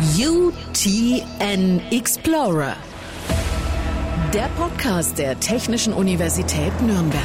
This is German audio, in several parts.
UTN Explorer. Der Podcast der Technischen Universität Nürnberg.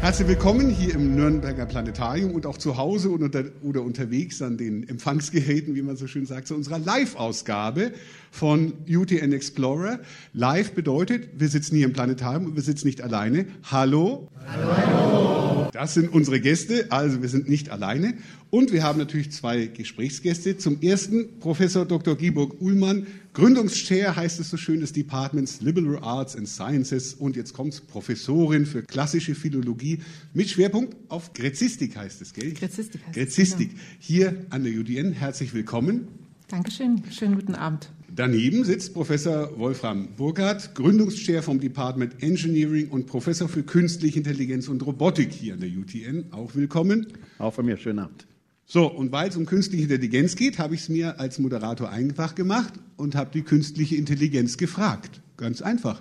Herzlich willkommen hier im Nürnberger Planetarium und auch zu Hause oder, oder unterwegs an den Empfangsgeräten, wie man so schön sagt, zu unserer Live-Ausgabe von UTN Explorer. Live bedeutet, wir sitzen hier im Planetarium und wir sitzen nicht alleine. Hallo. Hallo. Hallo. Das sind unsere Gäste, also wir sind nicht alleine. Und wir haben natürlich zwei Gesprächsgäste. Zum ersten Professor Dr. Giburg Uhlmann, Gründungschair heißt es so schön des Departments Liberal Arts and Sciences. Und jetzt kommt Professorin für klassische Philologie mit Schwerpunkt auf Gräzistik heißt es, gell? Gräzistik heißt Gräzistik. Genau. Hier an der UDN. Herzlich willkommen. Dankeschön. Schönen guten Abend. Daneben sitzt Professor Wolfram Burkhardt, Gründungschair vom Department Engineering und Professor für Künstliche Intelligenz und Robotik hier an der UTN. Auch willkommen. Auch von mir, schönen Abend. So, und weil es um künstliche Intelligenz geht, habe ich es mir als Moderator einfach gemacht und habe die künstliche Intelligenz gefragt. Ganz einfach.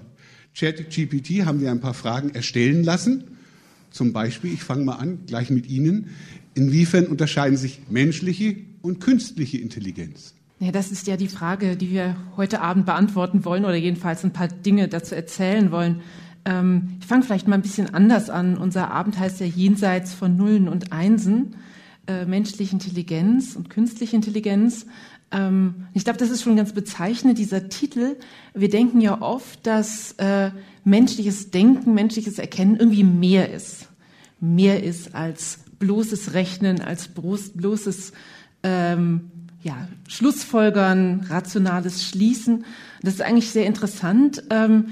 ChatGPT haben wir ein paar Fragen erstellen lassen. Zum Beispiel, ich fange mal an, gleich mit Ihnen. Inwiefern unterscheiden sich menschliche und künstliche Intelligenz? Ja, das ist ja die Frage, die wir heute Abend beantworten wollen oder jedenfalls ein paar Dinge dazu erzählen wollen. Ähm, ich fange vielleicht mal ein bisschen anders an. Unser Abend heißt ja jenseits von Nullen und Einsen, äh, menschliche Intelligenz und künstliche Intelligenz. Ähm, ich glaube, das ist schon ganz bezeichnend, dieser Titel. Wir denken ja oft, dass äh, menschliches Denken, menschliches Erkennen irgendwie mehr ist. Mehr ist als bloßes Rechnen, als bloßes ähm, ja, Schlussfolgern, rationales Schließen. Das ist eigentlich sehr interessant. Ähm,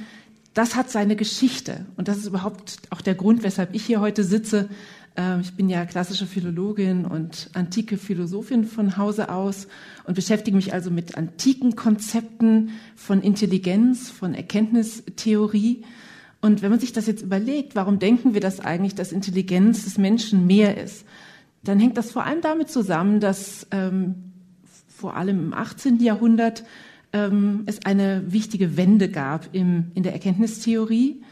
das hat seine Geschichte. Und das ist überhaupt auch der Grund, weshalb ich hier heute sitze. Ähm, ich bin ja klassische Philologin und antike Philosophin von Hause aus und beschäftige mich also mit antiken Konzepten von Intelligenz, von Erkenntnistheorie. Und wenn man sich das jetzt überlegt, warum denken wir das eigentlich, dass Intelligenz des Menschen mehr ist, dann hängt das vor allem damit zusammen, dass ähm, vor allem im 18. Jahrhundert ähm, es eine wichtige Wende gab im, in der Erkenntnistheorie.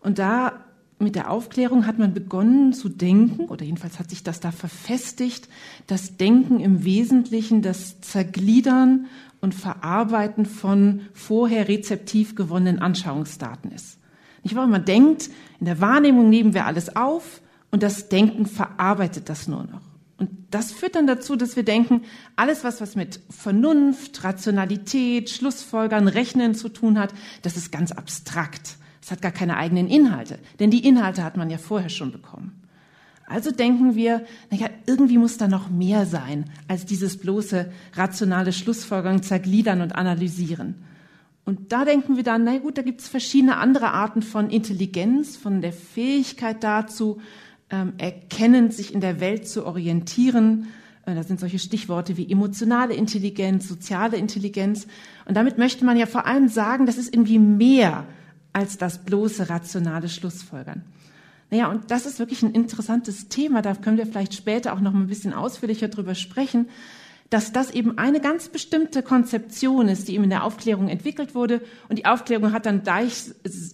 Und da mit der Aufklärung hat man begonnen zu denken, oder jedenfalls hat sich das da verfestigt, dass Denken im Wesentlichen das Zergliedern und Verarbeiten von vorher rezeptiv gewonnenen Anschauungsdaten ist. Nicht wahr? Man denkt, in der Wahrnehmung nehmen wir alles auf und das Denken verarbeitet das nur noch. Und das führt dann dazu, dass wir denken, alles, was, was mit Vernunft, Rationalität, Schlussfolgern, Rechnen zu tun hat, das ist ganz abstrakt. Es hat gar keine eigenen Inhalte, denn die Inhalte hat man ja vorher schon bekommen. Also denken wir, naja, irgendwie muss da noch mehr sein als dieses bloße rationale Schlussfolgern, zergliedern und analysieren. Und da denken wir dann, na gut, da gibt es verschiedene andere Arten von Intelligenz, von der Fähigkeit dazu, ähm, erkennen, sich in der Welt zu orientieren. Äh, da sind solche Stichworte wie emotionale Intelligenz, soziale Intelligenz. Und damit möchte man ja vor allem sagen, das ist irgendwie mehr als das bloße rationale Schlussfolgern. Naja, und das ist wirklich ein interessantes Thema. Da können wir vielleicht später auch noch ein bisschen ausführlicher drüber sprechen dass das eben eine ganz bestimmte Konzeption ist, die eben in der Aufklärung entwickelt wurde. Und die Aufklärung hat dann gleich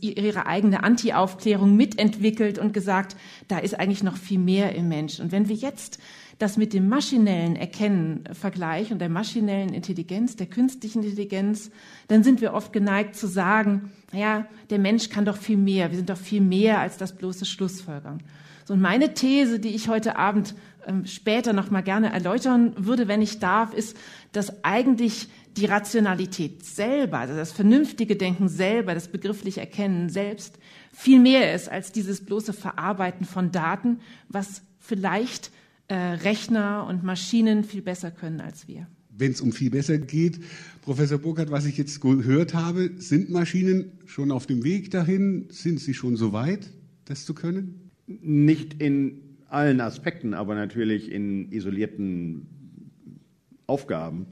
ihre eigene Anti-Aufklärung mitentwickelt und gesagt, da ist eigentlich noch viel mehr im Mensch. Und wenn wir jetzt das mit dem maschinellen Erkennen vergleichen und der maschinellen Intelligenz, der künstlichen Intelligenz, dann sind wir oft geneigt zu sagen, naja, der Mensch kann doch viel mehr, wir sind doch viel mehr als das bloße Schlussfolgern. So, und meine These, die ich heute Abend später noch mal gerne erläutern würde, wenn ich darf, ist, dass eigentlich die Rationalität selber, also das vernünftige Denken selber, das begriffliche Erkennen selbst viel mehr ist als dieses bloße Verarbeiten von Daten, was vielleicht äh, Rechner und Maschinen viel besser können als wir. Wenn es um viel besser geht, Professor Burkhardt, was ich jetzt gehört habe, sind Maschinen schon auf dem Weg dahin? Sind sie schon so weit, das zu können? Nicht in allen Aspekten, aber natürlich in isolierten Aufgaben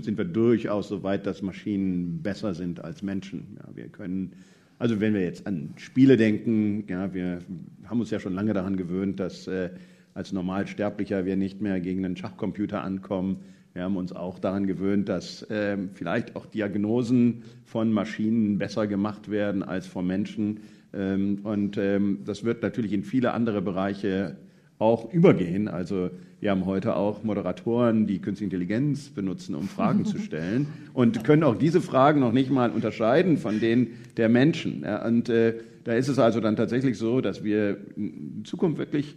sind wir durchaus so weit, dass Maschinen besser sind als Menschen. Ja, wir können, also wenn wir jetzt an Spiele denken, ja, wir haben uns ja schon lange daran gewöhnt, dass äh, als Normalsterblicher wir nicht mehr gegen einen Schachcomputer ankommen. Wir haben uns auch daran gewöhnt, dass äh, vielleicht auch Diagnosen von Maschinen besser gemacht werden als von Menschen. Ähm, und ähm, das wird natürlich in viele andere Bereiche auch übergehen. Also wir haben heute auch Moderatoren, die künstliche Intelligenz benutzen, um Fragen zu stellen und können auch diese Fragen noch nicht mal unterscheiden von denen der Menschen. Und äh, da ist es also dann tatsächlich so, dass wir in Zukunft wirklich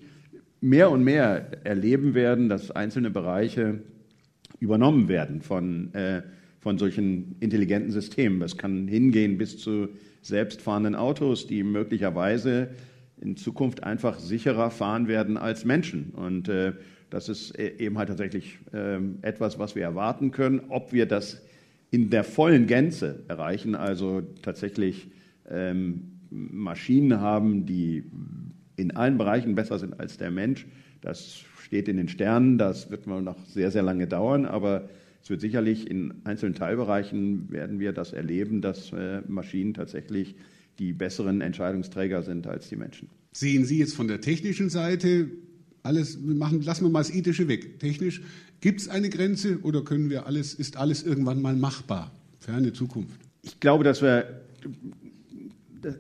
mehr und mehr erleben werden, dass einzelne Bereiche übernommen werden von, äh, von solchen intelligenten Systemen. Das kann hingehen bis zu selbstfahrenden Autos, die möglicherweise in Zukunft einfach sicherer fahren werden als Menschen. Und äh, das ist e-, eben halt tatsächlich äh, etwas, was wir erwarten können. Ob wir das in der vollen Gänze erreichen, also tatsächlich ähm, Maschinen haben, die in allen Bereichen besser sind als der Mensch, das steht in den Sternen. Das wird wohl noch sehr, sehr lange dauern, aber es wird sicherlich in einzelnen Teilbereichen werden wir das erleben, dass äh, Maschinen tatsächlich die besseren Entscheidungsträger sind als die Menschen. Sehen Sie jetzt von der technischen Seite alles, machen, lassen wir mal das Ethische weg. Technisch, gibt es eine Grenze oder können wir alles, ist alles irgendwann mal machbar? Ferne Zukunft. Ich glaube, dass wir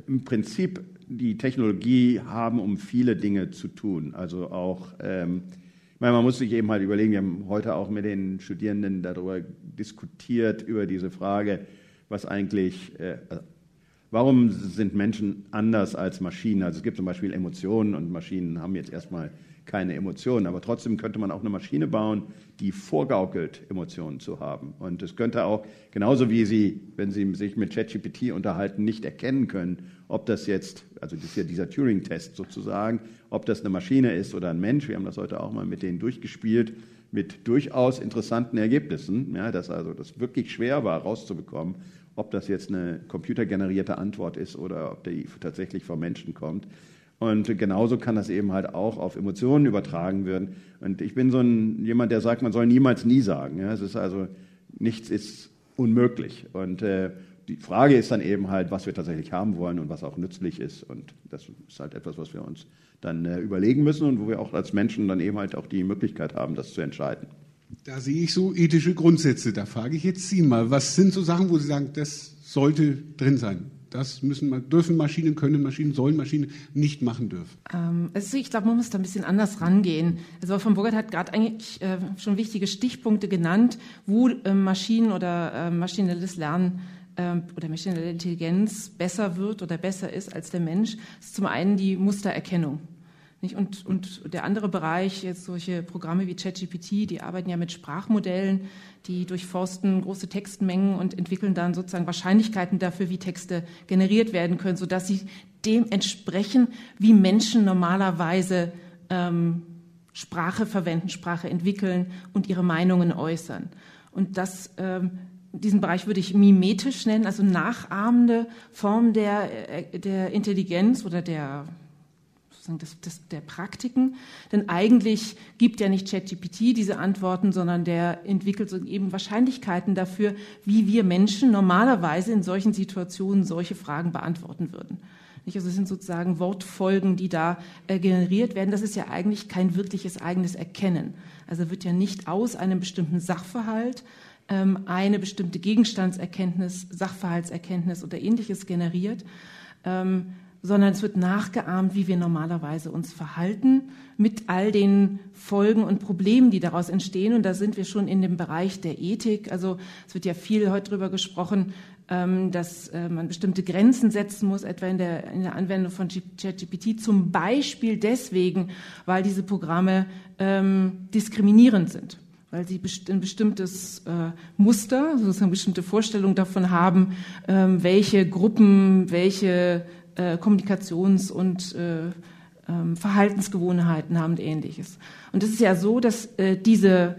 im Prinzip die Technologie haben, um viele Dinge zu tun. Also auch, ähm, ich meine, man muss sich eben halt überlegen, wir haben heute auch mit den Studierenden darüber diskutiert, über diese Frage, was eigentlich, äh, warum sind Menschen anders als Maschinen? Also es gibt zum Beispiel Emotionen und Maschinen haben jetzt erstmal keine Emotionen. Aber trotzdem könnte man auch eine Maschine bauen, die vorgaukelt, Emotionen zu haben. Und es könnte auch, genauso wie Sie, wenn Sie sich mit ChatGPT unterhalten, nicht erkennen können, ob das jetzt, also das ist ja dieser Turing-Test sozusagen, ob das eine Maschine ist oder ein Mensch. Wir haben das heute auch mal mit denen durchgespielt, mit durchaus interessanten Ergebnissen, ja, dass also das wirklich schwer war, rauszubekommen, ob das jetzt eine computergenerierte Antwort ist oder ob die tatsächlich vom Menschen kommt. Und genauso kann das eben halt auch auf Emotionen übertragen werden. Und ich bin so ein, jemand, der sagt, man soll niemals nie sagen. Ja, es ist also, nichts ist unmöglich. Und äh, die Frage ist dann eben halt, was wir tatsächlich haben wollen und was auch nützlich ist. Und das ist halt etwas, was wir uns dann äh, überlegen müssen und wo wir auch als Menschen dann eben halt auch die Möglichkeit haben, das zu entscheiden. Da sehe ich so ethische Grundsätze. Da frage ich jetzt Sie mal, was sind so Sachen, wo Sie sagen, das sollte drin sein? Das müssen, dürfen Maschinen, können Maschinen, sollen Maschinen nicht machen dürfen. Also ich glaube, man muss da ein bisschen anders rangehen. Also von Burgert hat gerade eigentlich äh, schon wichtige Stichpunkte genannt, wo äh, Maschinen oder äh, maschinelles Lernen oder maschinelle Intelligenz besser wird oder besser ist als der Mensch. Das ist zum einen die Mustererkennung. Und, und der andere Bereich, jetzt solche Programme wie ChatGPT, die arbeiten ja mit Sprachmodellen, die durchforsten große Textmengen und entwickeln dann sozusagen Wahrscheinlichkeiten dafür, wie Texte generiert werden können, sodass sie dem entsprechen, wie Menschen normalerweise ähm, Sprache verwenden, Sprache entwickeln und ihre Meinungen äußern. Und das, ähm, diesen Bereich würde ich mimetisch nennen, also nachahmende Form der, äh, der Intelligenz oder der des, des, der Praktiken. Denn eigentlich gibt ja nicht ChatGPT diese Antworten, sondern der entwickelt so eben Wahrscheinlichkeiten dafür, wie wir Menschen normalerweise in solchen Situationen solche Fragen beantworten würden. Also es sind sozusagen Wortfolgen, die da äh, generiert werden. Das ist ja eigentlich kein wirkliches eigenes Erkennen. Also wird ja nicht aus einem bestimmten Sachverhalt ähm, eine bestimmte Gegenstandserkenntnis, Sachverhaltserkenntnis oder ähnliches generiert, ähm, sondern es wird nachgeahmt, wie wir normalerweise uns verhalten, mit all den Folgen und Problemen, die daraus entstehen. Und da sind wir schon in dem Bereich der Ethik. Also es wird ja viel heute darüber gesprochen, ähm, dass äh, man bestimmte Grenzen setzen muss, etwa in der, in der Anwendung von ChatGPT, zum Beispiel deswegen, weil diese Programme ähm, diskriminierend sind weil sie ein bestimmtes äh, Muster, sozusagen bestimmte Vorstellungen davon haben, ähm, welche Gruppen, welche äh, Kommunikations- und äh, äh, Verhaltensgewohnheiten haben und ähnliches. Und es ist ja so, dass äh, diese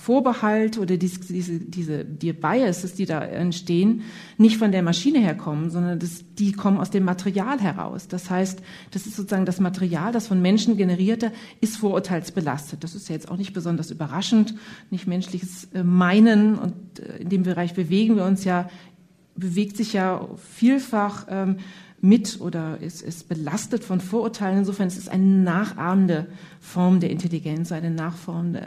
Vorbehalte oder diese, diese, diese die Biases, die da entstehen, nicht von der Maschine herkommen, sondern das, die kommen aus dem Material heraus. Das heißt, das ist sozusagen das Material, das von Menschen generierte, ist vorurteilsbelastet. Das ist ja jetzt auch nicht besonders überraschend, nicht menschliches Meinen und in dem Bereich bewegen wir uns ja, bewegt sich ja vielfach ähm, mit oder ist, ist belastet von Vorurteilen. Insofern ist es eine nachahmende Form der Intelligenz, eine nachformende,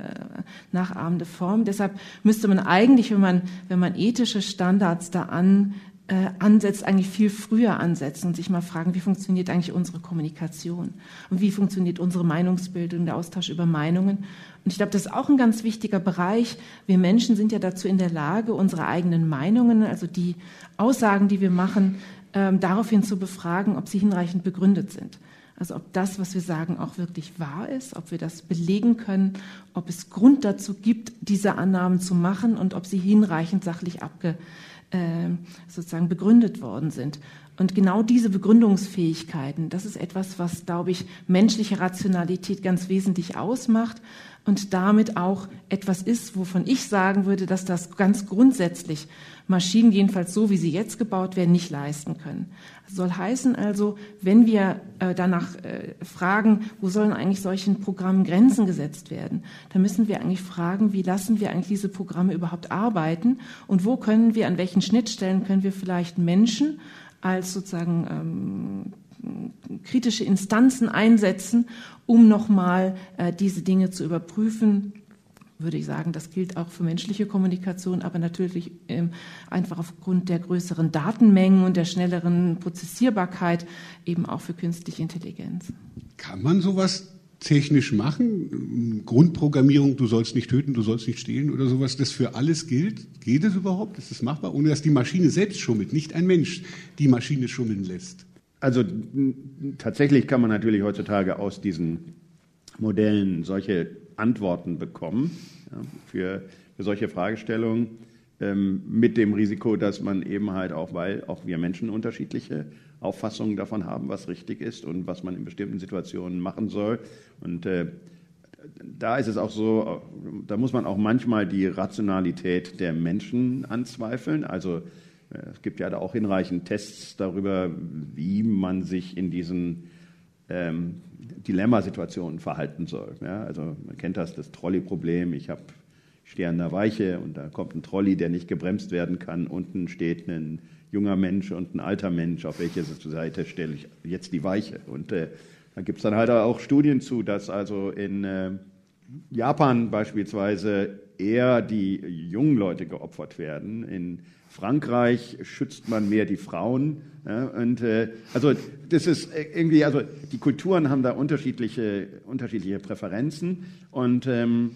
nachahmende Form. Deshalb müsste man eigentlich, wenn man, wenn man ethische Standards da äh, ansetzt, eigentlich viel früher ansetzen und sich mal fragen, wie funktioniert eigentlich unsere Kommunikation und wie funktioniert unsere Meinungsbildung, der Austausch über Meinungen. Und ich glaube, das ist auch ein ganz wichtiger Bereich. Wir Menschen sind ja dazu in der Lage, unsere eigenen Meinungen, also die Aussagen, die wir machen, ähm, daraufhin zu befragen, ob sie hinreichend begründet sind. Also ob das, was wir sagen, auch wirklich wahr ist, ob wir das belegen können, ob es Grund dazu gibt, diese Annahmen zu machen und ob sie hinreichend sachlich abge, äh, sozusagen begründet worden sind. Und genau diese Begründungsfähigkeiten, das ist etwas, was, glaube ich, menschliche Rationalität ganz wesentlich ausmacht und damit auch etwas ist, wovon ich sagen würde, dass das ganz grundsätzlich Maschinen, jedenfalls so wie sie jetzt gebaut werden, nicht leisten können. Das soll heißen also, wenn wir äh, danach äh, fragen, wo sollen eigentlich solchen Programmen Grenzen gesetzt werden, dann müssen wir eigentlich fragen, wie lassen wir eigentlich diese Programme überhaupt arbeiten und wo können wir, an welchen Schnittstellen können wir vielleicht Menschen als sozusagen ähm, kritische Instanzen einsetzen, um nochmal äh, diese Dinge zu überprüfen. Würde ich sagen, das gilt auch für menschliche Kommunikation, aber natürlich ähm, einfach aufgrund der größeren Datenmengen und der schnelleren Prozessierbarkeit eben auch für künstliche Intelligenz. Kann man sowas technisch machen? Grundprogrammierung, du sollst nicht töten, du sollst nicht stehlen oder sowas, das für alles gilt? Geht es überhaupt? Ist es machbar? Ohne dass die Maschine selbst schummelt, nicht ein Mensch die Maschine schummeln lässt. Also tatsächlich kann man natürlich heutzutage aus diesen Modellen solche Antworten bekommen ja, für, für, solche Fragestellungen ähm, mit dem Risiko, dass man eben halt auch, weil auch wir Menschen unterschiedliche Auffassungen davon haben, was richtig ist und was man in bestimmten Situationen machen soll. Und äh, da ist es auch so, da muss man auch manchmal die Rationalität der Menschen anzweifeln. Also äh, es gibt ja da auch hinreichend Tests darüber, wie man sich in diesen ähm, Dilemmasituationen verhalten soll. Ja, also man kennt das, das Trolley-Problem. Ich habe stehe an der Weiche und da kommt ein Trolley, der nicht gebremst werden kann. Unten steht ein junger Mensch und ein alter Mensch. Auf welche Seite stelle ich jetzt die Weiche? Und äh, da gibt es dann halt auch Studien zu, dass also in äh, Japan beispielsweise eher die jungen Leute geopfert werden. In Frankreich schützt man mehr die Frauen. Ja, und äh, also das ist irgendwie, also die Kulturen haben da unterschiedliche, unterschiedliche Präferenzen und ähm,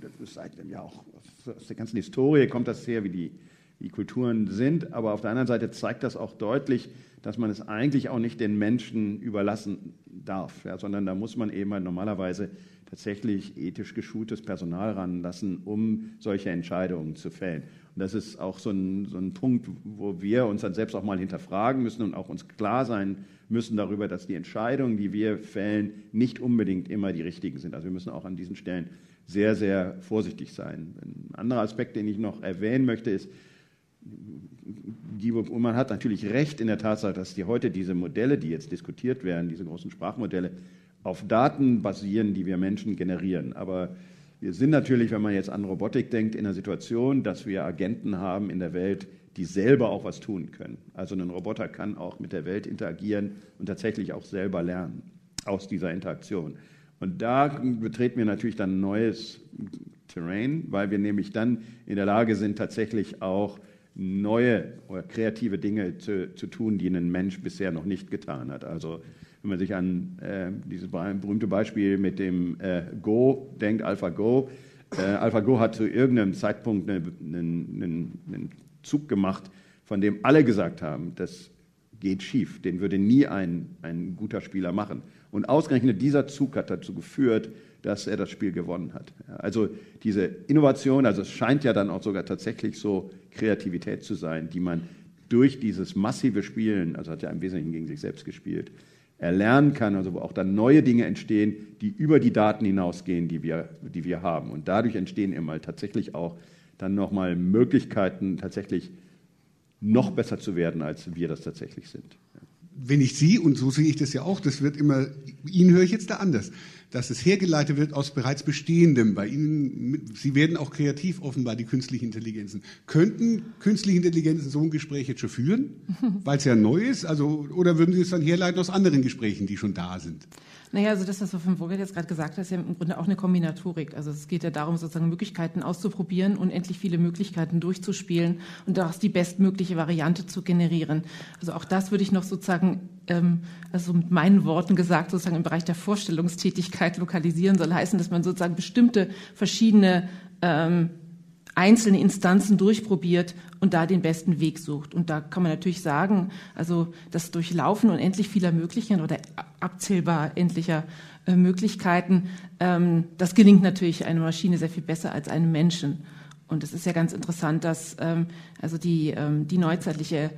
das ist ja auch aus der ganzen Historie kommt das her, wie die, wie die Kulturen sind. Aber auf der anderen Seite zeigt das auch deutlich, dass man es eigentlich auch nicht den Menschen überlassen darf, ja, sondern da muss man eben halt normalerweise tatsächlich ethisch geschultes Personal ranlassen, um solche Entscheidungen zu fällen. Und das ist auch so ein, so ein Punkt, wo wir uns dann selbst auch mal hinterfragen müssen und auch uns klar sein müssen darüber, dass die Entscheidungen, die wir fällen, nicht unbedingt immer die richtigen sind. Also wir müssen auch an diesen Stellen sehr, sehr vorsichtig sein. Ein anderer Aspekt, den ich noch erwähnen möchte, ist, man hat natürlich recht in der Tatsache, dass die heute diese Modelle, die jetzt diskutiert werden, diese großen Sprachmodelle, auf Daten basieren, die wir Menschen generieren. Aber wir sind natürlich, wenn man jetzt an Robotik denkt, in einer Situation, dass wir Agenten haben in der Welt, die selber auch was tun können. Also ein Roboter kann auch mit der Welt interagieren und tatsächlich auch selber lernen aus dieser Interaktion. Und da betreten wir natürlich dann neues Terrain, weil wir nämlich dann in der Lage sind, tatsächlich auch neue oder kreative Dinge zu, zu tun, die ein Mensch bisher noch nicht getan hat. Also wenn man sich an äh, dieses berühmte Beispiel mit dem äh, Go denkt, AlphaGo. Äh, AlphaGo hat zu irgendeinem Zeitpunkt einen, einen, einen Zug gemacht, von dem alle gesagt haben, das geht schief, den würde nie ein, ein guter Spieler machen. Und ausgerechnet dieser Zug hat dazu geführt, dass er das Spiel gewonnen hat. Also diese Innovation, also es scheint ja dann auch sogar tatsächlich so Kreativität zu sein, die man durch dieses massive Spielen, also hat er im Wesentlichen gegen sich selbst gespielt, erlernen kann, also wo auch dann neue Dinge entstehen, die über die Daten hinausgehen, die wir, die wir haben. Und dadurch entstehen immer tatsächlich auch dann nochmal Möglichkeiten, tatsächlich noch besser zu werden, als wir das tatsächlich sind. Wenn ich Sie, und so sehe ich das ja auch, das wird immer, Ihnen höre ich jetzt da anders. Dass es hergeleitet wird aus bereits Bestehendem. Bei Ihnen, Sie werden auch kreativ offenbar, die künstlichen Intelligenzen. Könnten künstliche Intelligenzen so ein Gespräch jetzt schon führen, weil es ja neu ist? Also, oder würden Sie es dann herleiten aus anderen Gesprächen, die schon da sind? Naja, also das, was von Vogel jetzt gerade gesagt hat, ist ja im Grunde auch eine Kombinatorik. Also es geht ja darum, sozusagen Möglichkeiten auszuprobieren, unendlich viele Möglichkeiten durchzuspielen und daraus die bestmögliche Variante zu generieren. Also auch das würde ich noch sozusagen, ähm, also mit meinen Worten gesagt, sozusagen im Bereich der Vorstellungstätigkeit lokalisieren soll heißen, dass man sozusagen bestimmte verschiedene ähm, einzelne Instanzen durchprobiert und da den besten Weg sucht. Und da kann man natürlich sagen, also das Durchlaufen unendlich vieler Möglichkeiten oder abzählbar endlicher äh, Möglichkeiten, ähm, das gelingt natürlich einer Maschine sehr viel besser als einem Menschen. Und es ist ja ganz interessant, dass ähm, also die, ähm, die neuzeitliche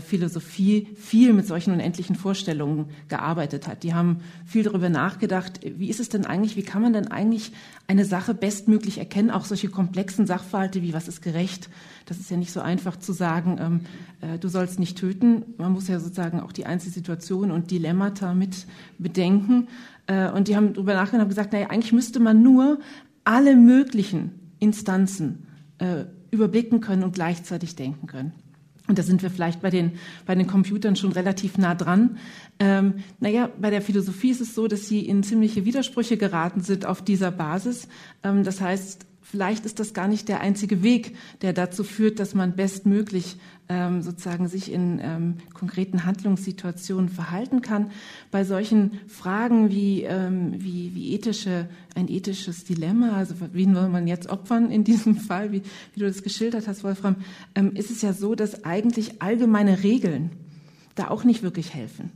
Philosophie viel mit solchen unendlichen Vorstellungen gearbeitet hat. Die haben viel darüber nachgedacht, wie ist es denn eigentlich, wie kann man denn eigentlich eine Sache bestmöglich erkennen, auch solche komplexen Sachverhalte wie was ist gerecht. Das ist ja nicht so einfach zu sagen, ähm, äh, du sollst nicht töten. Man muss ja sozusagen auch die Einzelsituation und Dilemmata mit bedenken. Äh, und die haben darüber nachgedacht und gesagt, naja, eigentlich müsste man nur alle möglichen Instanzen äh, überblicken können und gleichzeitig denken können. Und da sind wir vielleicht bei den, bei den Computern schon relativ nah dran. Ähm, naja, bei der Philosophie ist es so, dass sie in ziemliche Widersprüche geraten sind auf dieser Basis. Ähm, das heißt, vielleicht ist das gar nicht der einzige Weg, der dazu führt, dass man bestmöglich ähm, sozusagen sich in ähm, konkreten Handlungssituationen verhalten kann. Bei solchen Fragen wie, ähm, wie, wie ethische, ein ethisches Dilemma, also wen will man jetzt opfern in diesem Fall, wie, wie du das geschildert hast, Wolfram, ähm, ist es ja so, dass eigentlich allgemeine Regeln da auch nicht wirklich helfen.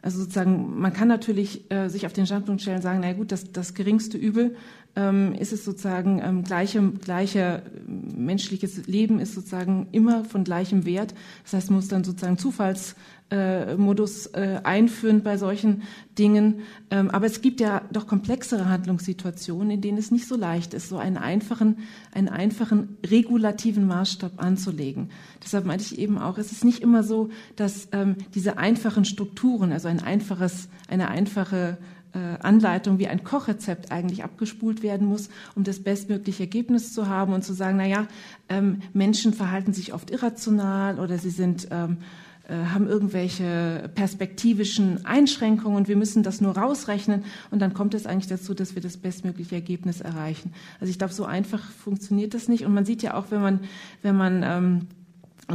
Also sozusagen, man kann natürlich äh, sich auf den Standpunkt stellen und sagen, na gut, das, das geringste Übel ähm, ist es sozusagen ähm, gleiche, gleiche menschliches Leben ist sozusagen immer von gleichem Wert. Das heißt, man muss dann sozusagen Zufallsmodus äh, äh, einführen bei solchen Dingen. Ähm, aber es gibt ja doch komplexere Handlungssituationen, in denen es nicht so leicht ist, so einen einfachen, einen einfachen regulativen Maßstab anzulegen. Deshalb meinte ich eben auch, es ist nicht immer so, dass ähm, diese einfachen Strukturen, also ein einfaches, eine einfache äh, Anleitung wie ein Kochrezept eigentlich abgespult werden muss, um das bestmögliche Ergebnis zu haben und zu sagen, na ja, ähm, Menschen verhalten sich oft irrational oder sie sind ähm, äh, haben irgendwelche perspektivischen Einschränkungen und wir müssen das nur rausrechnen und dann kommt es eigentlich dazu, dass wir das bestmögliche Ergebnis erreichen. Also ich glaube, so einfach funktioniert das nicht und man sieht ja auch, wenn man wenn man ähm,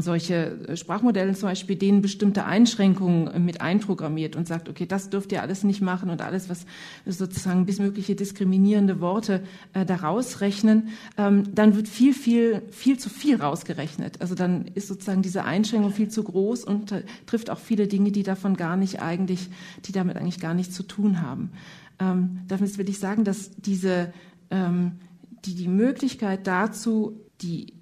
solche äh, Sprachmodelle zum Beispiel denen bestimmte Einschränkungen äh, mit einprogrammiert und sagt, okay, das dürft ihr alles nicht machen und alles, was sozusagen bis mögliche diskriminierende Worte äh, da rausrechnen, ähm, dann wird viel, viel, viel zu viel rausgerechnet. Also dann ist sozusagen diese Einschränkung viel zu groß und äh, trifft auch viele Dinge, die davon gar nicht eigentlich, die damit eigentlich gar nichts zu tun haben. Ähm, damit will ich sagen, dass diese, ähm, die, die Möglichkeit dazu, die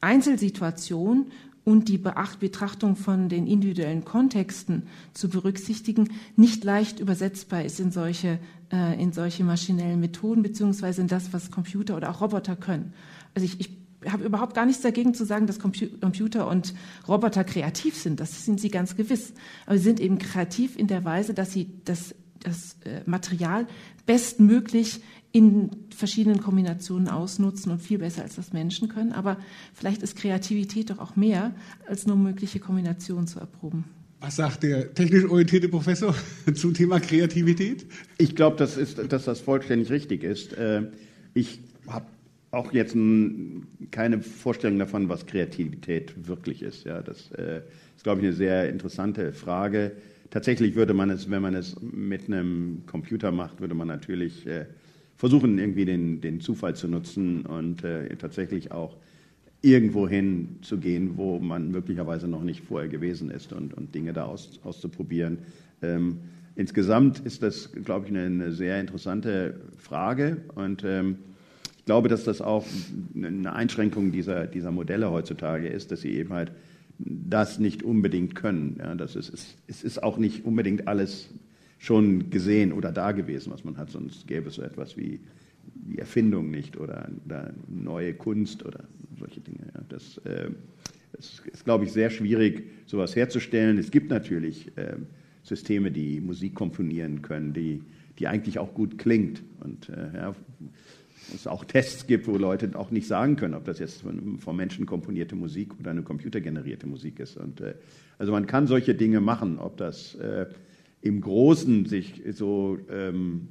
Einzelsituation und die Betrachtung von den individuellen Kontexten zu berücksichtigen, nicht leicht übersetzbar ist in solche, äh, in solche maschinellen Methoden, beziehungsweise in das, was Computer oder auch Roboter können. Also ich, ich habe überhaupt gar nichts dagegen zu sagen, dass Computer und Roboter kreativ sind. Das sind sie ganz gewiss. Aber sie sind eben kreativ in der Weise, dass sie das, das äh, Material bestmöglich in verschiedenen Kombinationen ausnutzen und viel besser als das Menschen können. Aber vielleicht ist Kreativität doch auch mehr, als nur mögliche Kombinationen zu erproben. Was sagt der technisch orientierte Professor zum Thema Kreativität? Ich glaube, dass, dass das vollständig richtig ist. Äh, ich habe auch jetzt keine Vorstellung davon, was Kreativität wirklich ist. Ja, das äh, ist, glaube ich, eine sehr interessante Frage. Tatsächlich würde man es, wenn man es mit einem Computer macht, würde man natürlich äh, versuchen irgendwie den, den Zufall zu nutzen und äh, tatsächlich auch irgendwo hin zu gehen, wo man möglicherweise noch nicht vorher gewesen ist und, und Dinge da aus, auszuprobieren. Ähm, insgesamt ist das, glaube ich, eine, eine, sehr interessante Frage und ähm, ich glaube, dass das auch eine Einschränkung dieser, dieser Modelle heutzutage ist, dass sie eben halt das nicht unbedingt können. Ja, das ist, es, es ist auch nicht unbedingt alles schon gesehen oder da gewesen, was man hat, sonst gäbe es so etwas wie die Erfindung nicht oder, neue Kunst oder solche Dinge. Ja. Das, äh, das, ist, glaube ich, sehr schwierig, sowas herzustellen. Es gibt natürlich äh, Systeme, die Musik komponieren können, die, die eigentlich auch gut klingt. Und äh, ja, es auch Tests gibt, wo Leute auch nicht sagen können, ob das jetzt vom Menschen komponierte Musik oder eine computergenerierte Musik ist. Und, äh, also man kann solche Dinge machen, ob das äh, im Großen sich so ähm,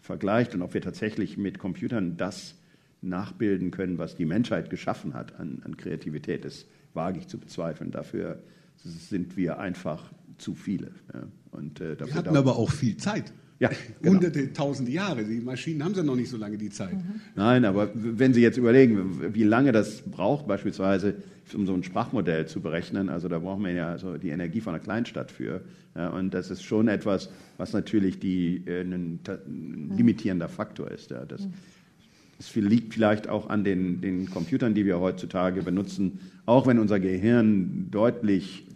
vergleicht und ob wir tatsächlich mit Computern das nachbilden können, was die Menschheit geschaffen hat an, an Kreativität, das wage ich zu bezweifeln. Dafür sind wir einfach zu viele. Ja. Und, äh, wir hatten aber auch viel Zeit. Ja, genau. Hunderte, tausende Jahre. Die Maschinen haben ja noch nicht so lange die Zeit. Mhm. Nein, aber wenn Sie jetzt überlegen, wie lange das braucht, beispielsweise, um so ein Sprachmodell zu berechnen, also da brauchen wir ja also die Energie von einer Kleinstadt für. Ja, und das ist schon etwas, was natürlich die, äh, ein, ein, limitierender Faktor ist. Ja. Das, das liegt vielleicht auch an den, den Computern, die wir heutzutage benutzen, auch wenn unser Gehirn deutlich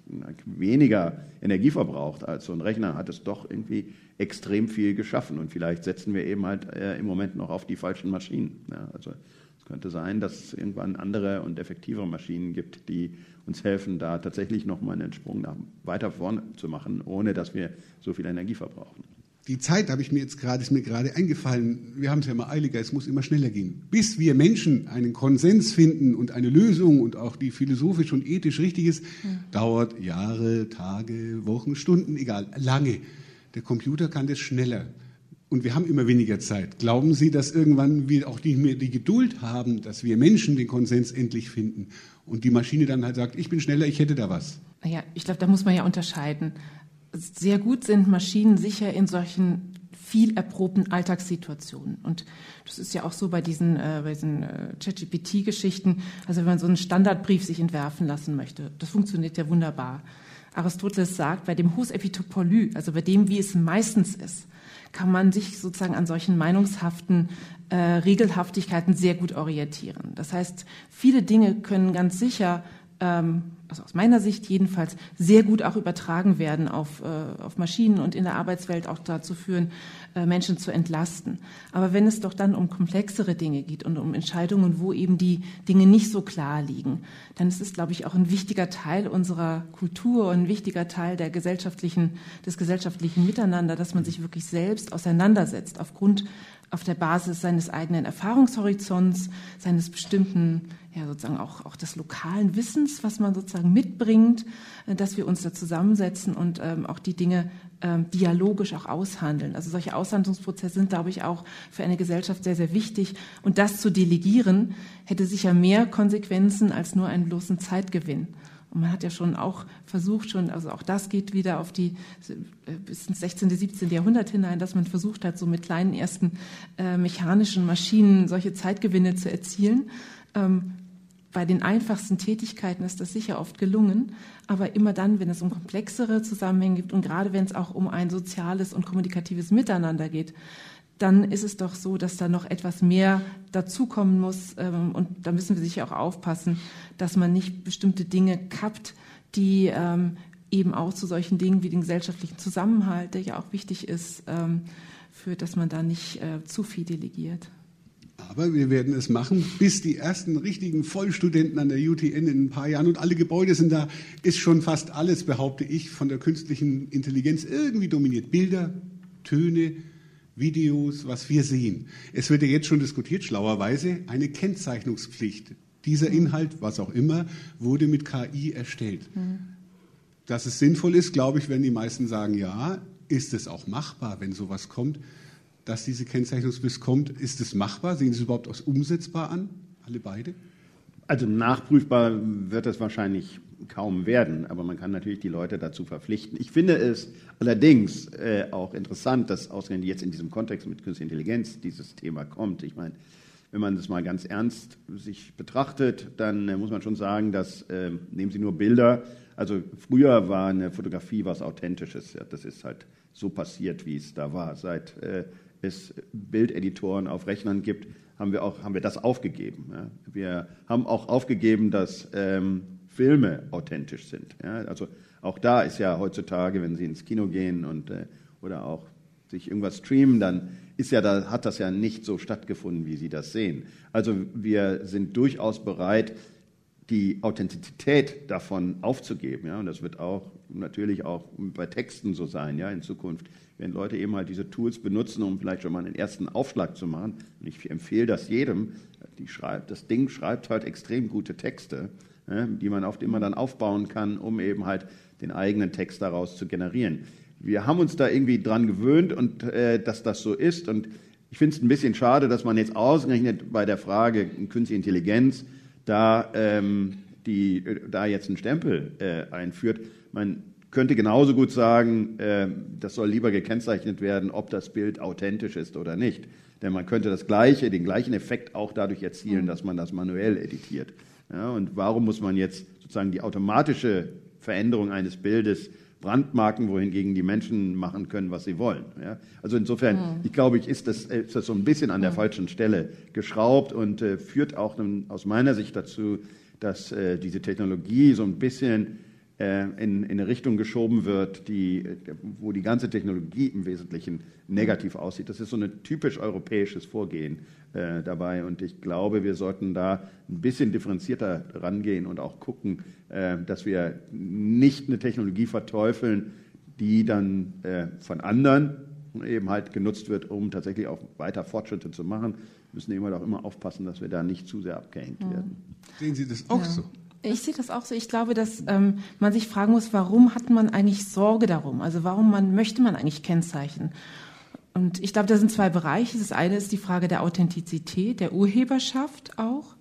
weniger Energie verbraucht als so ein Rechner, hat es doch irgendwie extrem viel geschaffen. Und vielleicht setzen wir eben halt äh, im Moment noch auf die falschen Maschinen. Ja, also es könnte sein, dass es irgendwann andere und effektivere Maschinen gibt, die uns helfen, da tatsächlich nochmal einen Sprung nach, weiter vorne zu machen, ohne dass wir so viel Energie verbrauchen. Die Zeit habe ich mir jetzt gerade, ist mir gerade eingefallen. Wir haben es ja immer eiliger, es muss immer schneller gehen. Bis wir Menschen einen Konsens finden und eine Lösung und auch die philosophisch und ethisch richtig ist, ja. dauert Jahre, Tage, Wochen, Stunden, egal, lange. Der Computer kann das schneller. Und wir haben immer weniger Zeit. Glauben Sie, dass irgendwann wir auch nicht mehr die Geduld haben, dass wir Menschen den Konsens endlich finden und die Maschine dann halt sagt, ich bin schneller, ich hätte da was? Naja, ich glaube, da muss man ja unterscheiden. Sehr gut sind Maschinen sicher in solchen viel erprobten Alltagssituationen. Und das ist ja auch so bei diesen, äh, diesen äh, ChatGPT-Geschichten. Also wenn man so einen Standardbrief sich entwerfen lassen möchte, das funktioniert ja wunderbar. Aristoteles sagt, bei dem Hus epitopoly, also bei dem, wie es meistens ist, kann man sich sozusagen an solchen meinungshaften äh, Regelhaftigkeiten sehr gut orientieren. Das heißt, viele Dinge können ganz sicher also aus meiner Sicht jedenfalls, sehr gut auch übertragen werden auf, äh, auf Maschinen und in der Arbeitswelt auch dazu führen, äh, Menschen zu entlasten. Aber wenn es doch dann um komplexere Dinge geht und um Entscheidungen, wo eben die Dinge nicht so klar liegen, dann ist es, glaube ich, auch ein wichtiger Teil unserer Kultur und ein wichtiger Teil der gesellschaftlichen, des gesellschaftlichen Miteinander, dass man sich wirklich selbst auseinandersetzt aufgrund auf der Basis seines eigenen Erfahrungshorizonts, seines bestimmten, ja sozusagen auch, auch des lokalen Wissens, was man sozusagen mitbringt, äh, dass wir uns da zusammensetzen und ähm, auch die Dinge ähm, dialogisch auch aushandeln. Also solche Aushandlungsprozesse sind, glaube ich, auch für eine Gesellschaft sehr, sehr wichtig. Und das zu delegieren, hätte sicher mehr Konsequenzen als nur einen bloßen Zeitgewinn. Und man hat ja schon auch versucht, schon, also auch das geht wieder auf die äh, bis ins 16., 17. Jahrhundert hinein, dass man versucht hat, so mit kleinen ersten äh, mechanischen Maschinen solche Zeitgewinne zu erzielen. Ähm, bei den einfachsten Tätigkeiten ist das sicher oft gelungen, aber immer dann, wenn es um komplexere Zusammenhänge geht und gerade wenn es auch um ein soziales und kommunikatives Miteinander geht, dann ist es doch so, dass da noch etwas mehr dazukommen muss. Ähm, und da müssen wir sicher auch aufpassen, dass man nicht bestimmte Dinge kappt, die ähm, eben auch zu solchen Dingen wie den gesellschaftlichen Zusammenhalt, der ja auch wichtig ist, ähm, führt, dass man da nicht äh, zu viel delegiert. Aber wir werden es machen, bis die ersten richtigen Vollstudenten an der UTN in ein paar Jahren und alle Gebäude sind da, ist schon fast alles, behaupte ich, von der künstlichen Intelligenz irgendwie dominiert. Bilder, Töne, Videos, was wir sehen. Es wird ja jetzt schon diskutiert, schlauerweise, eine Kennzeichnungspflicht. Dieser mhm. Inhalt, was auch immer, wurde mit KI erstellt. Mhm. Dass es sinnvoll ist, glaube ich, werden die meisten sagen, ja. Ist es auch machbar, wenn sowas kommt, dass diese Kennzeichnungspflicht kommt? Ist es machbar? Sehen Sie es überhaupt als umsetzbar an? Alle beide? Also nachprüfbar wird es wahrscheinlich kaum werden, aber man kann natürlich die Leute dazu verpflichten. Ich finde es allerdings äh, auch interessant, dass ausgerechnet jetzt in diesem Kontext mit Künstliche Intelligenz dieses Thema kommt. Ich meine, wenn man das mal ganz ernst sich betrachtet, dann äh, muss man schon sagen, dass, äh, nehmen Sie nur Bilder, also früher war eine Fotografie was Authentisches. Ja, das ist halt so passiert, wie es da war. Seit äh, es Bildeditoren auf Rechnern gibt, haben wir, auch, haben wir das aufgegeben. Ja. Wir haben auch aufgegeben, dass ähm, Filme authentisch sind. Ja? Also auch da ist ja heutzutage, wenn Sie ins Kino gehen und, äh, oder auch sich irgendwas streamen, dann ist ja da, hat das ja nicht so stattgefunden, wie Sie das sehen. Also wir sind durchaus bereit, die Authentizität davon aufzugeben. Ja? Und das wird auch natürlich auch bei Texten so sein, ja, in Zukunft. Wenn Leute eben halt diese Tools benutzen, um vielleicht schon mal einen ersten Aufschlag zu machen, und ich empfehle das jedem, schreibt, das Ding schreibt halt extrem gute Texte, ja, die man auf die man dann aufbauen kann, um eben halt den eigenen Text daraus zu generieren. Wir haben uns da irgendwie dran gewöhnt und äh, dass das so ist und ich finde es ein bisschen schade, dass man jetzt ausgerechnet bei der Frage Künstliche Intelligenz da, ähm, die, da jetzt einen Stempel äh, einführt. Man könnte genauso gut sagen, äh, das soll lieber gekennzeichnet werden, ob das Bild authentisch ist oder nicht. Denn man könnte das gleiche, den gleichen Effekt auch dadurch erzielen, mhm. dass man das manuell editiert. Ja, und warum muss man jetzt sozusagen die automatische Veränderung eines Bildes brandmarken, wohingegen die Menschen machen können, was sie wollen. Ja? Also insofern, mhm. ich glaube, ich ist das, ist das so ein bisschen an der mhm. falschen Stelle geschraubt und äh, führt auch aus meiner Sicht dazu, dass äh, diese Technologie so ein bisschen äh, in, in, eine Richtung geschoben wird, die, wo die ganze Technologie im Wesentlichen negativ aussieht. Das ist so ein typisch europäisches Vorgehen äh, dabei und ich glaube, wir sollten da ein bisschen differenzierter rangehen und auch gucken, äh, dass wir nicht eine Technologie verteufeln, die dann äh, von anderen eben halt genutzt wird, um tatsächlich auch weiter Fortschritte zu machen. Wir müssen immer auch immer aufpassen, dass wir da nicht zu sehr abgehängt mhm. werden. Sehen Sie das auch ja. so? Ich sehe das auch so. Ich glaube, dass ähm, man sich fragen muss, warum hat man eigentlich Sorge darum? Also warum man, möchte man eigentlich Kennzeichen? Und ich glaube, da sind zwei Bereiche. Das eine ist die Frage der Authentizität, der Urheberschaft auch.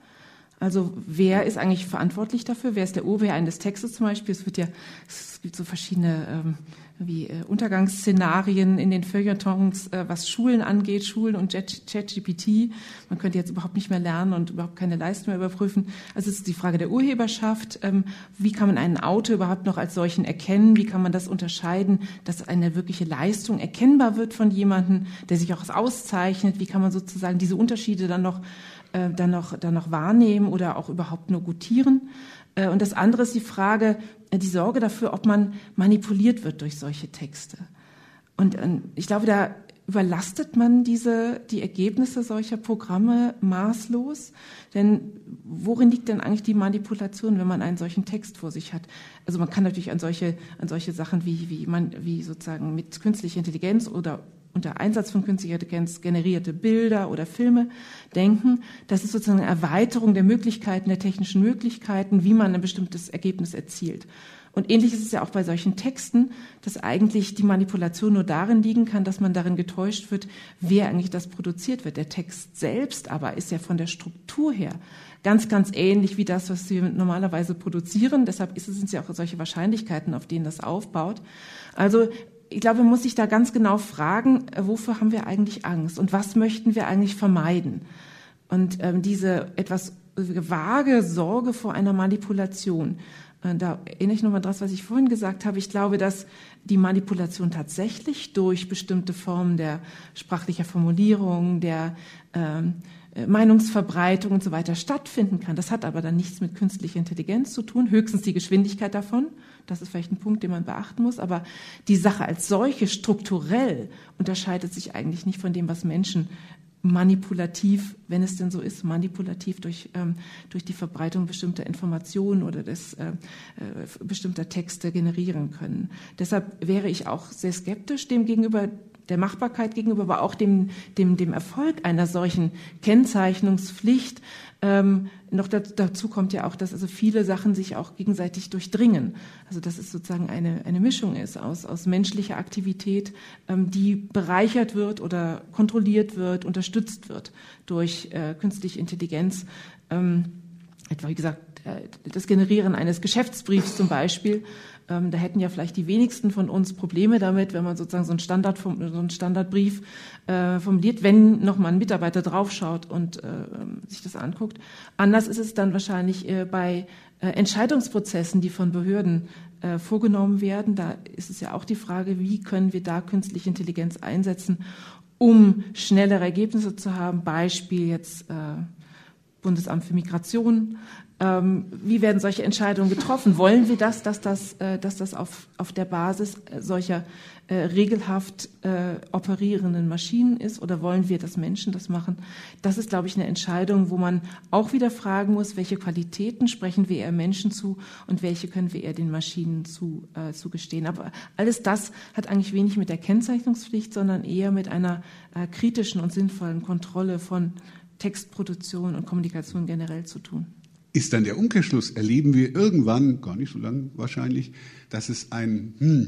Also wer ist eigentlich verantwortlich dafür? Wer ist der Urheber eines Textes zum Beispiel? Es wird ja, es gibt so verschiedene ähm, wie äh, Untergangsszenarien in den Feuilletons, äh, was Schulen angeht, Schulen und ChatGPT. Man könnte jetzt überhaupt nicht mehr lernen und überhaupt keine Leistung mehr überprüfen. Also es ist die Frage der Urheberschaft. Ähm, wie kann man einen Autor überhaupt noch als solchen erkennen? Wie kann man das unterscheiden, dass eine wirkliche Leistung erkennbar wird von jemandem, der sich auch auszeichnet? Wie kann man sozusagen diese Unterschiede dann noch äh, dann noch, dann noch wahrnehmen oder auch überhaupt nur gutieren. Äh, und das andere ist die Frage, äh, die Sorge dafür, ob man manipuliert wird durch solche Texte. Und äh, ich glaube, da überlastet man diese, die Ergebnisse solcher Programme maßlos? Denn worin liegt denn eigentlich die Manipulation, wenn man einen solchen Text vor sich hat? Also man kann natürlich an solche, an solche Sachen wie, wie man, wie sozusagen mit künstlicher Intelligenz oder unter Einsatz von künstlicher Intelligenz generierte Bilder oder Filme denken. Das ist sozusagen eine Erweiterung der Möglichkeiten, der technischen Möglichkeiten, wie man ein bestimmtes Ergebnis erzielt. Und ähnlich ist es ja auch bei solchen Texten, dass eigentlich die Manipulation nur darin liegen kann, dass man darin getäuscht wird, wer eigentlich das produziert wird. Der Text selbst aber ist ja von der Struktur her ganz, ganz ähnlich wie das, was wir normalerweise produzieren. Deshalb sind es ja auch solche Wahrscheinlichkeiten, auf denen das aufbaut. Also ich glaube, man muss sich da ganz genau fragen, äh, wofür haben wir eigentlich Angst und was möchten wir eigentlich vermeiden? Und ähm, diese etwas vage Sorge vor einer Manipulation, äh, da erinnere ich nochmal das, was ich vorhin gesagt habe. Ich glaube, dass die Manipulation tatsächlich durch bestimmte Formen der sprachlicher Formulierung, der ähm, äh, Meinungsverbreitung und so weiter stattfinden kann. Das hat aber dann nichts mit künstlicher Intelligenz zu tun, höchstens die Geschwindigkeit davon. Das ist vielleicht ein Punkt, den man beachten muss. Aber die Sache als solche strukturell unterscheidet sich eigentlich nicht von dem, was Menschen manipulativ, wenn es denn so ist, manipulativ durch, ähm, durch die Verbreitung bestimmter Informationen oder des, äh, äh, bestimmter Texte generieren können. Deshalb wäre ich auch sehr skeptisch dem gegenüber, der Machbarkeit gegenüber, aber auch dem, dem, dem Erfolg einer solchen Kennzeichnungspflicht, ähm, noch dazu, kommt ja auch, dass also viele Sachen sich auch gegenseitig durchdringen. Also dass es sozusagen eine, eine Mischung ist aus, aus menschlicher Aktivität, ähm, die bereichert wird oder kontrolliert wird, unterstützt wird durch äh, künstliche Intelligenz. Ähm, etwa, wie gesagt, äh, das Generieren eines Geschäftsbriefs zum Beispiel ähm, da hätten ja vielleicht die wenigsten von uns Probleme damit, wenn man sozusagen so einen, Standard, so einen Standardbrief äh, formuliert, wenn nochmal ein Mitarbeiter draufschaut und äh, sich das anguckt. Anders ist es dann wahrscheinlich äh, bei äh, Entscheidungsprozessen, die von Behörden äh, vorgenommen werden. Da ist es ja auch die Frage, wie können wir da künstliche Intelligenz einsetzen, um schnellere Ergebnisse zu haben. Beispiel jetzt äh, Bundesamt für Migration Ähm, wie werden solche Entscheidungen getroffen? Wollen wir das, dass das, äh, dass das auf, auf der Basis äh, solcher äh, regelhaft äh, operierenden Maschinen ist oder wollen wir, dass Menschen das machen? Das ist, glaube ich, eine Entscheidung, wo man auch wieder fragen muss, welche Qualitäten sprechen wir eher Menschen zu und welche können wir eher den Maschinen zu, äh, zugestehen. Aber alles das hat eigentlich wenig mit der Kennzeichnungspflicht, sondern eher mit einer äh, kritischen und sinnvollen Kontrolle von Textproduktion und Kommunikation generell zu tun ist dann der Umkehrschluss. Erleben wir irgendwann, gar nicht so lang wahrscheinlich, dass es ein hm,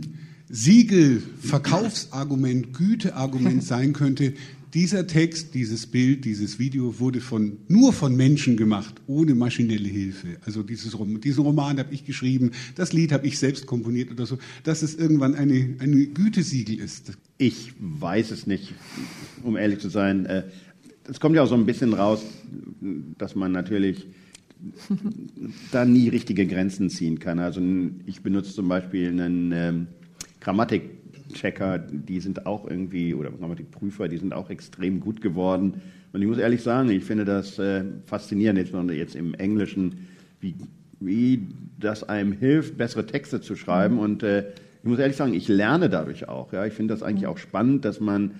Siegel, Verkaufsargument, Güteargument sein könnte. Dieser Text, dieses Bild, dieses Video wurde von, nur von Menschen gemacht, ohne maschinelle Hilfe. Also dieses, diesen Roman habe ich geschrieben, das Lied habe ich selbst komponiert oder so, dass es irgendwann eine, eine Gütesiegel ist. Ich weiß es nicht, um ehrlich zu sein. Äh, es kommt ja auch so ein bisschen raus, dass man natürlich da nie richtige Grenzen ziehen kann. Also ich benutze zum Beispiel einen ähm, Grammatikchecker, die sind auch irgendwie, oder Grammatikprüfer, die sind auch extrem gut geworden. Und ich muss ehrlich sagen, ich finde das äh, faszinierend, insbesondere jetzt im Englischen, wie, wie das einem hilft, bessere Texte zu schreiben. Und äh, ich muss ehrlich sagen, ich lerne dadurch auch. Ja. Ich finde das eigentlich auch spannend, dass man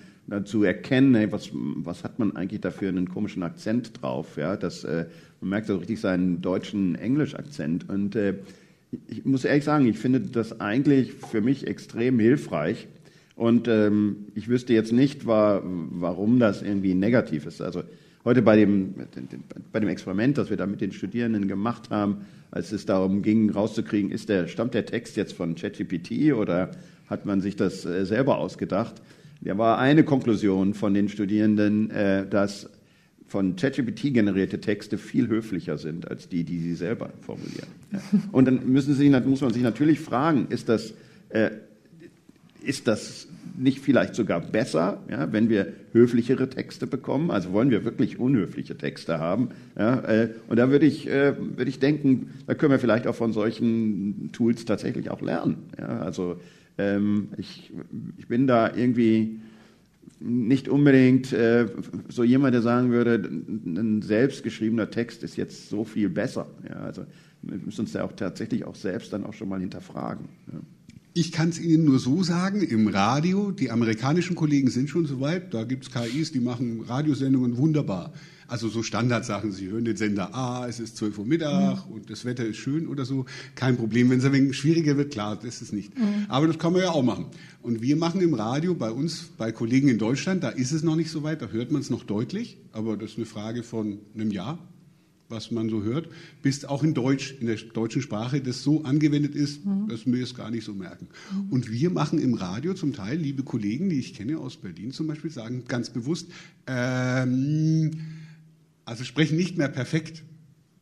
zu erkennen, hey, was, was hat man eigentlich da für einen komischen Akzent drauf. Ja? Das, äh, man merkt so richtig seinen deutschen Englisch-Akzent. Und äh, ich muss ehrlich sagen, ich finde das eigentlich für mich extrem hilfreich. Und ähm, ich wüsste jetzt nicht, war, warum das irgendwie negativ ist. Also heute bei dem, bei dem Experiment, das wir da mit den Studierenden gemacht haben, als es darum ging, rauszukriegen, ist der, stammt der Text jetzt von ChatGPT oder hat man sich das äh, selber ausgedacht? Da war eine Konklusion von den Studierenden, äh, dass von ChatGPT generierte Texte viel höflicher sind als die, die sie selber formulieren. Und dann müssen sie, muss man sich natürlich fragen, ist das, äh, ist das nicht vielleicht sogar besser, ja, wenn wir höflichere Texte bekommen? Also wollen wir wirklich unhöfliche Texte haben? Ja, äh, und da würde ich, äh, würde ich denken, da können wir vielleicht auch von solchen Tools tatsächlich auch lernen. Ja, also ähm, ich, ich bin da irgendwie nicht unbedingt äh, so jemand, der sagen würde, ein selbstgeschriebener Text ist jetzt so viel besser. Ja, also wir müssen uns da auch tatsächlich auch selbst dann auch schon mal hinterfragen. Ja. Ich kann es Ihnen nur so sagen, im Radio, die amerikanischen Kollegen sind schon so weit, da gibt es KIs, die machen Radiosendungen wunderbar. Also so Standardsachen, Sie hören den Sender A, es ist 12 Uhr Mittag mhm. und das Wetter ist schön oder so, kein Problem. Wenn es ein wenig schwieriger wird, klar, das ist nicht. Mhm. Aber das kann man ja auch machen. Und wir machen im Radio bei uns, bei Kollegen in Deutschland, da ist es noch nicht so weit, da hört man es noch deutlich, aber das ist eine Frage von einem Jahr, was man so hört, bis auch in Deutsch, in der deutschen Sprache, das so angewendet ist, mhm. dass wir es gar nicht so merken. Mhm. Und wir machen im Radio zum Teil, liebe Kollegen, die ich kenne aus Berlin zum Beispiel, sagen ganz bewusst, ähm, also sprechen nicht mehr perfekt,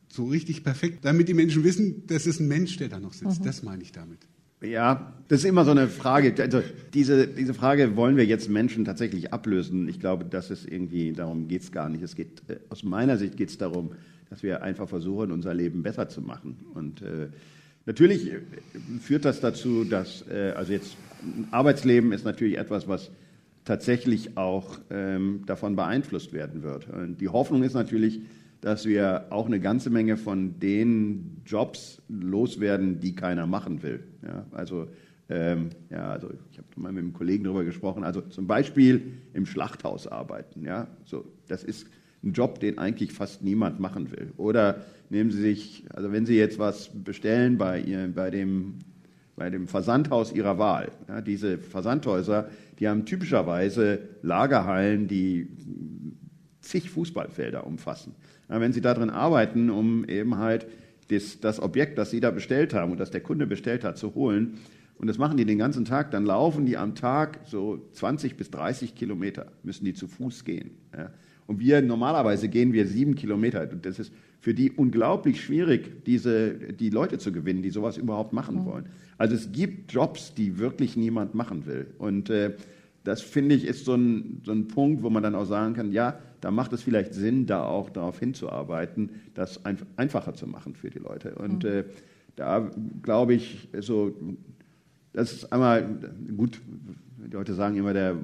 so richtig perfekt, damit die Menschen wissen, das ist ein Mensch, der da noch sitzt. Mhm. Das meine ich damit. Ja, das ist immer so eine Frage. Also diese, diese Frage, wollen wir jetzt Menschen tatsächlich ablösen? Ich glaube, das ist irgendwie, darum geht es gar nicht. Es geht, äh, aus meiner Sicht geht es darum, dass wir einfach versuchen, unser Leben besser zu machen. Und äh, natürlich äh, führt das dazu, dass, äh, also jetzt Arbeitsleben ist natürlich etwas, was tatsächlich auch ähm, davon beeinflusst werden wird. Und die Hoffnung ist natürlich, dass wir auch eine ganze Menge von den Jobs loswerden, die keiner machen will. Ja, also, ähm, ja, also ich habe mal mit einem Kollegen darüber gesprochen. Also zum Beispiel im Schlachthaus arbeiten. Ja, so das ist ein Job, den eigentlich fast niemand machen will. Oder nehmen Sie sich, also wenn Sie jetzt was bestellen bei, bei, dem, bei dem Versandhaus Ihrer Wahl, ja, diese Versandhäuser, die haben typischerweise Lagerhallen, die zig Fußballfelder umfassen. Ja, wenn Sie darin arbeiten, um eben halt das, das Objekt, das Sie da bestellt haben und das der Kunde bestellt hat, zu holen, und das machen die den ganzen Tag, dann laufen die am Tag so 20 bis 30 Kilometer, müssen die zu Fuß gehen. Ja. Und wir normalerweise gehen wir sieben Kilometer. Das ist für die unglaublich schwierig, diese, die Leute zu gewinnen, die sowas überhaupt machen wollen. Also es gibt Jobs, die wirklich niemand machen will. Und äh, das finde ich ist so ein, so ein Punkt, wo man dann auch sagen kann, ja, da macht es vielleicht Sinn, da auch darauf hinzuarbeiten, das ein, einfacher zu machen für die Leute. Und mhm. äh, da glaube ich, so, das ist einmal gut, die Leute sagen immer, der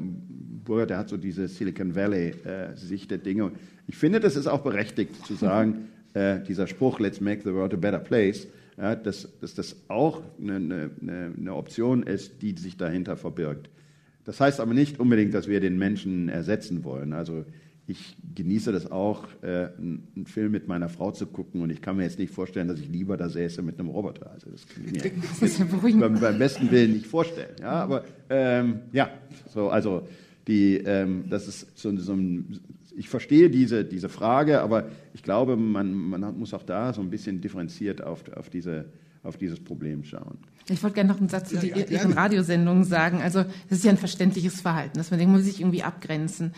Burger, der hat so diese Silicon Valley-Sicht äh, der Dinge. Ich finde, das ist auch berechtigt zu sagen, äh, dieser Spruch, let's make the world a better place, ja, dass, dass das auch eine, eine, eine Option ist, die sich dahinter verbirgt. Das heißt aber nicht unbedingt, dass wir den Menschen ersetzen wollen. Also ich genieße das auch, äh, einen Film mit meiner Frau zu gucken und ich kann mir jetzt nicht vorstellen, dass ich lieber da säße mit einem Roboter. Also das kann ich mir das ist ja beim, beim, besten Willen nicht vorstellen. Ja, aber ähm, ja, so also die, ähm, das ist so, so ein, ich verstehe diese, diese Frage, aber ich glaube, man, man muss auch da so ein bisschen differenziert auf, auf, diese, auf dieses Problem schauen. Ich wollte gerne noch einen Satz zu ja, ja, Ihren Radiosendungen sagen. Also das ist ja ein verständliches Verhalten, dass man denkt, man muss sich irgendwie abgrenzen.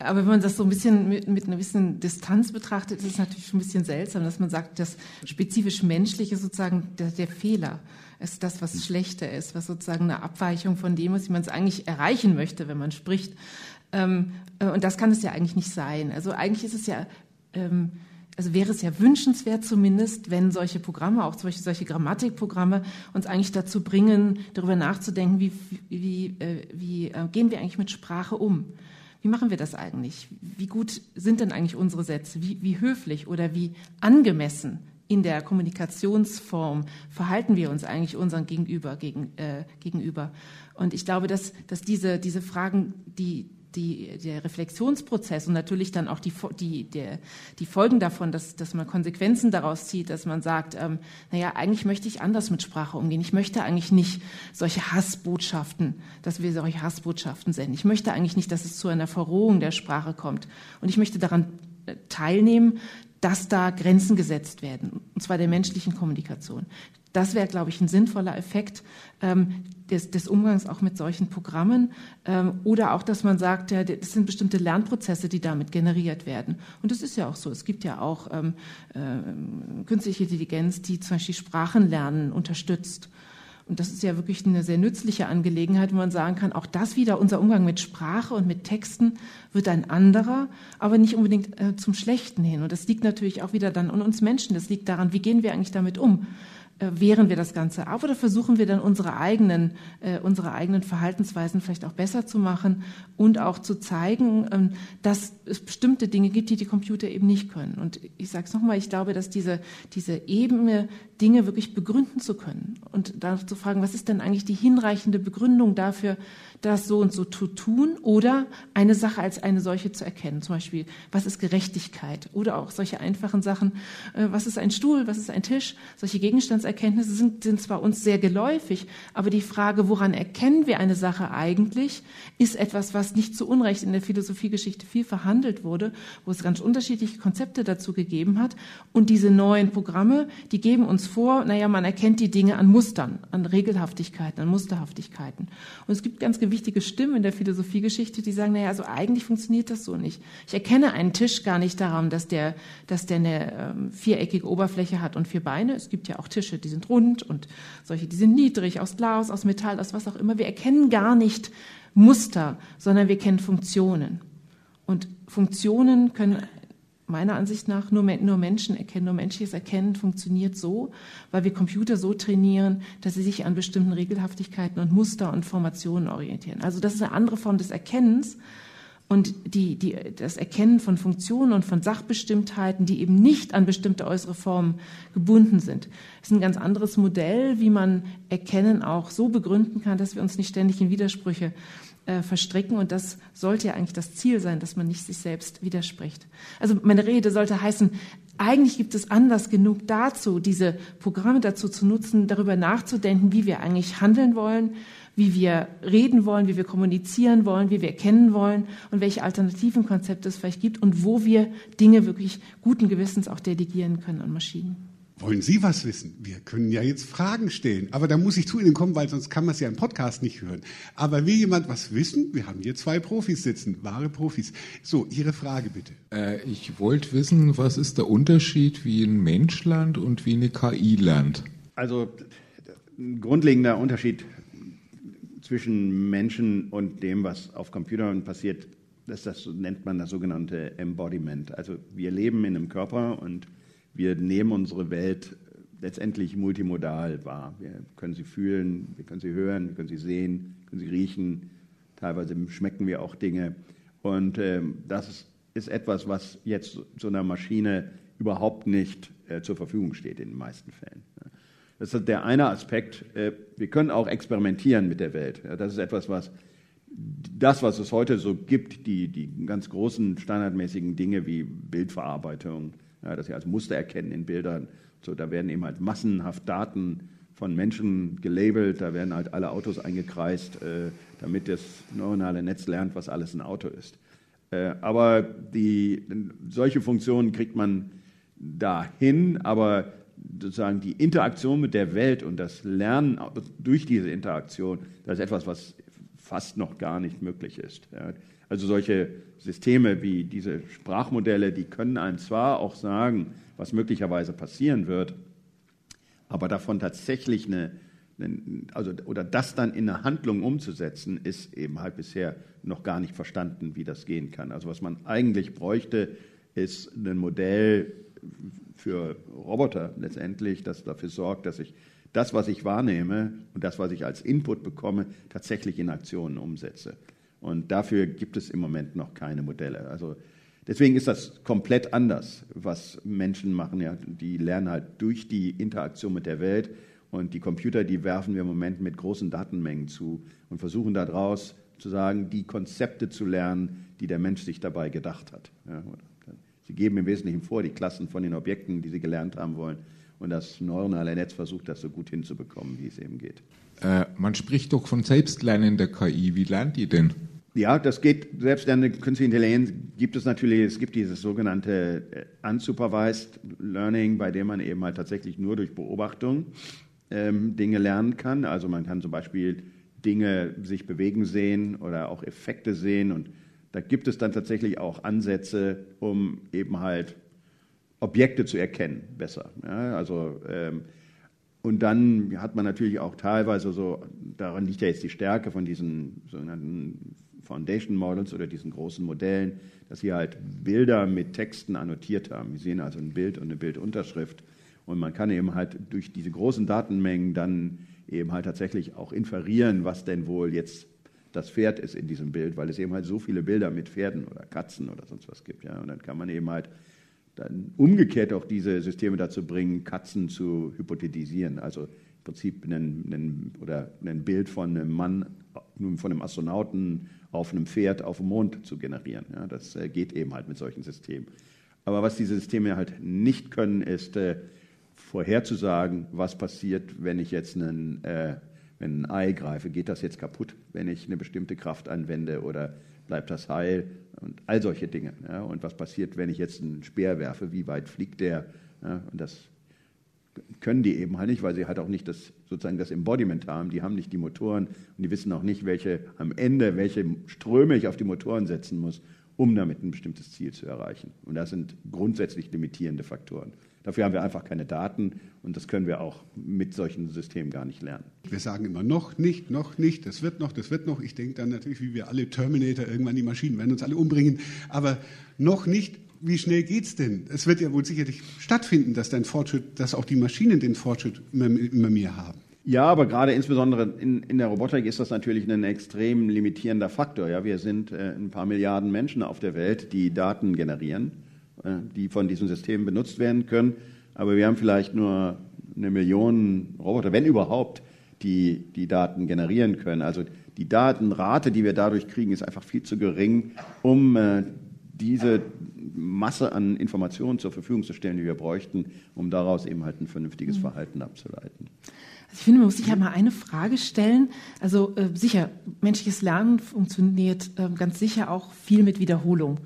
Aber wenn man das so ein bisschen mit, mit einer gewissen Distanz betrachtet, ist es natürlich schon ein bisschen seltsam, dass man sagt, das spezifisch Menschliche sozusagen der, der Fehler ist das, was schlechter ist, was sozusagen eine Abweichung von dem ist, wie man es eigentlich erreichen möchte, wenn man spricht. Ähm, äh, und das kann es ja eigentlich nicht sein. Also eigentlich ist es ja, ähm, also wäre es ja wünschenswert zumindest, wenn solche Programme, auch solche, solche Grammatikprogramme, uns eigentlich dazu bringen, darüber nachzudenken, wie, wie, äh, wie äh, gehen wir eigentlich mit Sprache um? Wie machen wir das eigentlich? Wie gut sind denn eigentlich unsere Sätze? Wie, wie höflich oder wie angemessen in der Kommunikationsform verhalten wir uns eigentlich unseren Gegenüber gegen, äh, gegenüber? Und ich glaube, dass, dass diese, diese Fragen, die, die, der Reflexionsprozess und natürlich dann auch die, die, der, die Folgen davon, dass, dass man Konsequenzen daraus zieht, dass man sagt, ähm, naja, eigentlich möchte ich anders mit Sprache umgehen. Ich möchte eigentlich nicht solche Hassbotschaften, dass wir solche Hassbotschaften senden. Ich möchte eigentlich nicht, dass es zu einer Verrohung der Sprache kommt. Und ich möchte daran äh, teilnehmen, dass da Grenzen gesetzt werden, und zwar der menschlichen Kommunikation. Das wäre, glaube ich, ein sinnvoller Effekt ähm, des, des, Umgangs auch mit solchen Programmen. Ähm, oder auch, dass man sagt, ja, das sind bestimmte Lernprozesse, die damit generiert werden. Und das ist ja auch so. Es gibt ja auch ähm, äh, künstliche Intelligenz, die zum Beispiel Sprachenlernen unterstützt. Und das ist ja wirklich eine sehr nützliche Angelegenheit, wo man sagen kann, auch das wieder, unser Umgang mit Sprache und mit Texten wird ein anderer, aber nicht unbedingt äh, zum Schlechten hin. Und das liegt natürlich auch wieder dann an uns Menschen. Das liegt daran, wie gehen wir eigentlich damit um? Äh, wehren wir das Ganze ab oder versuchen wir dann unsere eigenen, äh, unsere eigenen Verhaltensweisen vielleicht auch besser zu machen und auch zu zeigen, ähm, dass es bestimmte Dinge gibt, die die Computer eben nicht können. Und ich sage es nochmal, ich glaube, dass diese, diese Ebene, Dinge wirklich begründen zu können und danach zu fragen, was ist denn eigentlich die hinreichende Begründung dafür, das so und so zu tun oder eine Sache als eine solche zu erkennen. Zum Beispiel, was ist Gerechtigkeit oder auch solche einfachen Sachen, äh, was ist ein Stuhl, was ist ein Tisch. Solche Gegenstandserkenntnisse sind, sind zwar uns sehr geläufig, aber die Frage, woran erkennen wir eine Sache eigentlich, ist etwas, was nicht zu Unrecht in der Philosophiegeschichte viel verhandelt wurde, wo es ganz unterschiedliche Konzepte dazu gegeben hat. Und diese neuen Programme, die geben uns vor, naja, man erkennt die Dinge an Mustern, an Regelhaftigkeiten, an Musterhaftigkeiten. Und es gibt ganz wichtige Stimmen in der Philosophiegeschichte, die sagen, naja, also eigentlich funktioniert das so nicht. Ich erkenne einen Tisch gar nicht daran, dass der, dass der eine ähm, viereckige Oberfläche hat und vier Beine. Es gibt ja auch Tische, die sind rund und solche, die sind niedrig, aus Glas, aus Metall, aus was auch immer. Wir erkennen gar nicht Muster, sondern wir kennen Funktionen. Und Funktionen können meiner Ansicht nach nur, nur Menschen erkennen. Nur menschliches Erkennen funktioniert so, weil wir Computer so trainieren, dass sie sich an bestimmten Regelhaftigkeiten und Muster und Formationen orientieren. Also das ist eine andere Form des Erkennens. Und die, die, das Erkennen von Funktionen und von Sachbestimmtheiten, die eben nicht an bestimmte äußere Formen gebunden sind, ist ein ganz anderes Modell, wie man Erkennen auch so begründen kann, dass wir uns nicht ständig in Widersprüche äh, verstricken. Und das sollte ja eigentlich das Ziel sein, dass man nicht sich selbst widerspricht. Also meine Rede sollte heißen, eigentlich gibt es Anlass genug dazu, diese Programme dazu zu nutzen, darüber nachzudenken, wie wir eigentlich handeln wollen, wie wir reden wollen, wie wir kommunizieren wollen, wie wir erkennen wollen und welche alternativen Konzepte es vielleicht gibt und wo wir Dinge wirklich guten Gewissens auch delegieren können an Maschinen. Wollen Sie was wissen? Wir können ja jetzt Fragen stellen, aber da muss ich zu Ihnen kommen, weil sonst kann man es ja im Podcast nicht hören. Aber will jemand was wissen? Wir haben hier zwei Profis sitzen, wahre Profis. So, Ihre Frage bitte. Äh, ich wollte wissen, was ist der Unterschied, wie ein Mensch lernt und wie eine KI lernt? Also ein grundlegender Unterschied zwischen Menschen und dem, was auf Computern passiert, das, das nennt man das sogenannte Embodiment. Also wir leben in einem Körper und wir nehmen unsere Welt letztendlich multimodal wahr. Wir können sie fühlen, wir können sie hören, wir können sie sehen, wir können sie riechen. Teilweise schmecken wir auch Dinge. Und ähm, das ist etwas, was jetzt so einer Maschine überhaupt nicht äh, zur Verfügung steht in den meisten Fällen. Das ist der eine Aspekt. Äh, wir können auch experimentieren mit der Welt. Das ist etwas, was das, was es heute so gibt, die, die ganz großen standardmäßigen Dinge wie Bildverarbeitung, ja, dass sie als Muster erkennen in Bildern, so, da werden eben halt massenhaft Daten von Menschen gelabelt, da werden halt alle Autos eingekreist, äh, damit das neuronale Netz lernt, was alles ein Auto ist. Äh, aber die, solche Funktionen kriegt man dahin, aber sozusagen die Interaktion mit der Welt und das Lernen durch diese Interaktion, das ist etwas, was fast noch gar nicht möglich ist. Also solche Systeme wie diese Sprachmodelle, die können einem zwar auch sagen, was möglicherweise passieren wird, aber davon tatsächlich eine, also, oder das dann in eine Handlung umzusetzen, ist eben halt bisher noch gar nicht verstanden, wie das gehen kann. Also was man eigentlich bräuchte, ist ein Modell für Roboter letztendlich, das dafür sorgt, dass ich das, was ich wahrnehme und das, was ich als Input bekomme, tatsächlich in Aktionen umsetze. Und dafür gibt es im Moment noch keine Modelle. Also deswegen ist das komplett anders, was Menschen machen. Ja, die lernen halt durch die Interaktion mit der Welt und die Computer, die werfen wir im Moment mit großen Datenmengen zu und versuchen daraus zu sagen, die Konzepte zu lernen, die der Mensch sich dabei gedacht hat. Ja, sie geben im Wesentlichen vor, die Klassen von den Objekten, die sie gelernt haben wollen. Und das neuronale Netz versucht das so gut hinzubekommen, wie es eben geht. Äh, man spricht doch von selbstlernender KI. Wie lernt die denn? Ja, das geht. Selbstlernende künstliche Intelligenz gibt es natürlich. Es gibt dieses sogenannte äh, unsupervised Learning, bei dem man eben halt tatsächlich nur durch Beobachtung ähm, Dinge lernen kann. Also man kann zum Beispiel Dinge sich bewegen sehen oder auch Effekte sehen und da gibt es dann tatsächlich auch Ansätze, um eben halt Objekte zu erkennen, besser. Ja, also, ähm, und dann hat man natürlich auch teilweise so, daran liegt ja jetzt die Stärke von diesen sogenannten Foundation Models oder diesen großen Modellen, dass sie halt Bilder mit Texten annotiert haben. Wir sehen also ein Bild und eine Bildunterschrift. Und man kann eben halt durch diese großen Datenmengen dann eben halt tatsächlich auch inferieren, was denn wohl jetzt das Pferd ist in diesem Bild, weil es eben halt so viele Bilder mit Pferden oder Katzen oder sonst was gibt. Ja? Und dann kann man eben halt dann umgekehrt auch diese Systeme dazu bringen, Katzen zu hypothetisieren. Also im Prinzip einen, oder ein Bild von einem Mann, von einem Astronauten auf einem Pferd auf dem Mond zu generieren. Ja? Das äh, geht eben halt mit solchen Systemen. Aber was diese Systeme halt nicht können, ist äh, vorherzusagen, was passiert, wenn ich jetzt einen äh, wenn ein Ei greife, geht das jetzt kaputt, wenn ich eine bestimmte Kraft anwende oder bleibt das heil und all solche Dinge. Ja. Und was passiert, wenn ich jetzt einen Speer werfe, wie weit fliegt der? Ja. Und das können die eben halt nicht, weil sie halt auch nicht das, sozusagen das Embodiment haben. Die haben nicht die Motoren und die wissen auch nicht, welche am Ende, welche Ströme ich auf die Motoren setzen muss, um damit ein bestimmtes Ziel zu erreichen. Und das sind grundsätzlich limitierende Faktoren. Dafür haben wir einfach keine Daten und das können wir auch mit solchen Systemen gar nicht lernen. Wir sagen immer noch nicht, noch nicht, das wird noch, das wird noch. Ich denke dann natürlich, wie wir alle Terminator, irgendwann die Maschinen werden uns alle umbringen, aber noch nicht. Wie schnell geht es denn? Es wird ja wohl sicherlich stattfinden, dass dein Fortschritt, dass auch die Maschinen den Fortschritt immer, immer mehr haben. Ja, aber gerade insbesondere in, in, der Robotik ist das natürlich ein extrem limitierender Faktor. Ja, wir sind äh, ein paar Milliarden Menschen auf der Welt, die Daten generieren. Äh, die von diesen Systemen benutzt werden können. Aber wir haben vielleicht nur eine Million Roboter, wenn überhaupt, die die Daten generieren können. Also die Datenrate, die wir dadurch kriegen, ist einfach viel zu gering, um äh, diese Masse an Informationen zur Verfügung zu stellen, die wir bräuchten, um daraus eben halt ein vernünftiges mhm. Verhalten abzuleiten. Also ich finde, man muss sich ja mal eine Frage stellen. Also äh, sicher, menschliches Lernen funktioniert äh, ganz sicher auch viel mit Wiederholung.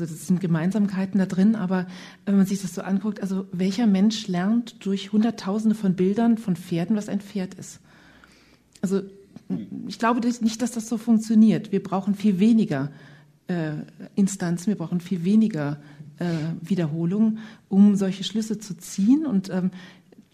Also das sind Gemeinsamkeiten da drin, aber wenn man sich das so anguckt, also welcher Mensch lernt durch Hunderttausende von Bildern von Pferden, was ein Pferd ist? Also ich glaube nicht, dass das so funktioniert. Wir brauchen viel weniger äh, Instanzen, wir brauchen viel weniger äh, Wiederholungen, um solche Schlüsse zu ziehen. Und ähm,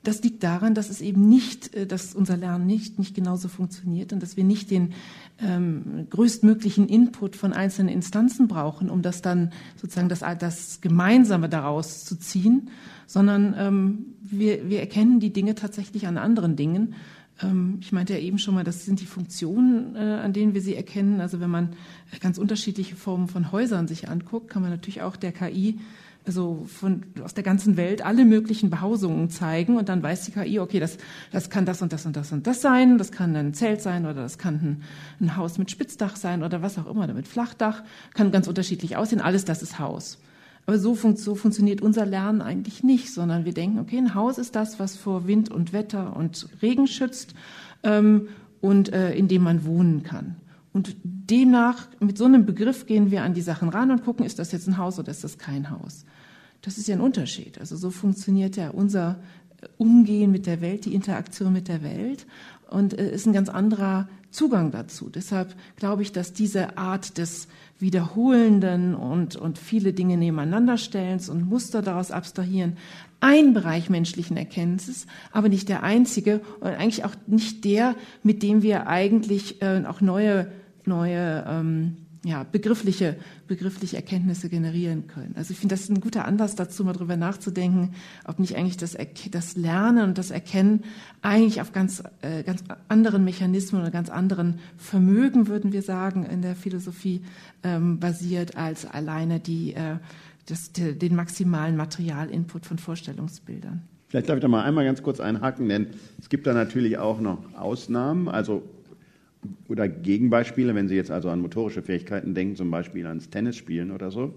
das liegt daran, dass es eben nicht, äh, dass unser Lernen nicht, nicht genauso funktioniert und dass wir nicht den ähm, größtmöglichen Input von einzelnen Instanzen brauchen, um das dann sozusagen das, das Gemeinsame daraus zu ziehen, sondern ähm, wir, wir erkennen die Dinge tatsächlich an anderen Dingen. Ähm, ich meinte ja eben schon mal, das sind die Funktionen, äh, an denen wir sie erkennen. Also wenn man ganz unterschiedliche Formen von Häusern sich anguckt, kann man natürlich auch der KI also von, aus der ganzen Welt alle möglichen Behausungen zeigen und dann weiß die KI, okay, das, das kann das und das und das und das sein, das kann ein Zelt sein oder das kann ein, ein Haus mit Spitzdach sein oder was auch immer, mit Flachdach, kann ganz unterschiedlich aussehen, alles das ist Haus. Aber so, fun so funktioniert unser Lernen eigentlich nicht, sondern wir denken, okay, ein Haus ist das, was vor Wind und Wetter und Regen schützt ähm, und äh, in dem man wohnen kann. Und demnach, mit so einem Begriff gehen wir an die Sachen ran und gucken, ist das jetzt ein Haus oder ist das kein Haus. Das ist ja ein Unterschied. Also so funktioniert ja unser Umgehen mit der Welt, die Interaktion mit der Welt und äh, ist ein ganz anderer Zugang dazu. Deshalb glaube ich, dass diese Art des Wiederholenden und, und viele Dinge nebeneinander stellens und Muster daraus abstrahieren ein Bereich menschlichen Erkenntnisses, aber nicht der einzige und eigentlich auch nicht der, mit dem wir eigentlich äh, auch neue, neue ähm, ja, begriffliche, begriffliche Erkenntnisse generieren können. Also ich finde, das ist ein guter Anlass dazu, mal drüber nachzudenken, ob nicht eigentlich das, das Lernen und das Erkennen eigentlich auf ganz, äh, ganz anderen Mechanismen oder ganz anderen Vermögen, würden wir sagen, in der Philosophie ähm, basiert, als alleine die, äh, das, den maximalen Materialinput von Vorstellungsbildern. Vielleicht darf ich da mal einmal ganz kurz einhaken, denn es gibt da natürlich auch noch Ausnahmen, also oder Gegenbeispiele, wenn Sie jetzt also an motorische Fähigkeiten denken, zum Beispiel ans Tennisspielen oder so.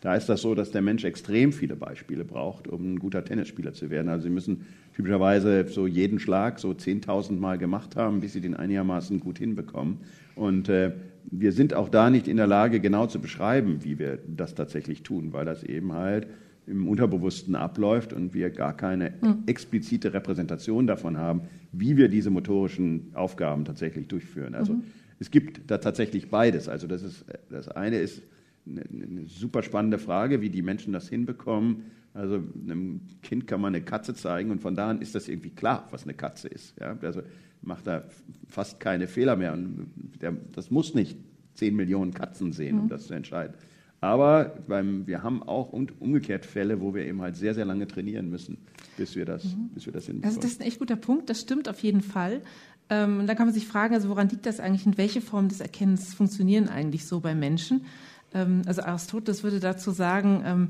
Da ist das so, dass der Mensch extrem viele Beispiele braucht, um ein guter Tennisspieler zu werden. Also Sie müssen typischerweise so jeden Schlag so 10.000 Mal gemacht haben, bis Sie den einigermaßen gut hinbekommen. Und äh, wir sind auch da nicht in der Lage, genau zu beschreiben, wie wir das tatsächlich tun, weil das eben halt im Unterbewussten abläuft und wir gar keine hm. explizite Repräsentation davon haben, wie wir diese motorischen Aufgaben tatsächlich durchführen. Also mhm. es gibt da tatsächlich beides. Also das ist das eine ist eine, eine super spannende Frage, wie die Menschen das hinbekommen. Also einem Kind kann man eine Katze zeigen und von da an ist das irgendwie klar, was eine Katze ist. Ja? Also macht da fast keine Fehler mehr. Und der, das muss nicht zehn Millionen Katzen sehen, um mhm. das zu entscheiden. Aber beim, wir haben auch umgekehrt Fälle, wo wir eben halt sehr, sehr lange trainieren müssen, bis wir das, mhm. bis wir das hinbekommen. Also das ist ein echt guter Punkt, das stimmt auf jeden Fall. Ähm, und da kann man sich fragen, also woran liegt das eigentlich und welche Formen des Erkennens funktionieren eigentlich so bei Menschen? Ähm, also Aristoteles würde dazu sagen, ähm,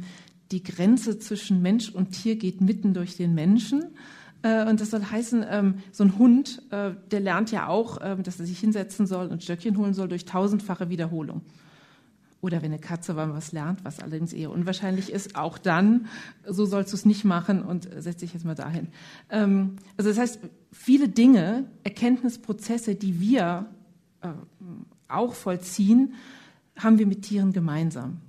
die Grenze zwischen Mensch und Tier geht mitten durch den Menschen. Äh, und das soll heißen, ähm, so ein Hund, äh, der lernt ja auch, ähm, dass er sich hinsetzen soll und Stöckchen holen soll durch tausendfache Wiederholung. Oder wenn eine Katze was lernt, was allerdings eher unwahrscheinlich ist, auch dann, so sollst du es nicht machen und setz dich jetzt mal dahin. Ähm, also das heißt, viele Dinge, Erkenntnisprozesse, die wir äh, auch vollziehen, haben wir mit Tieren gemeinsam.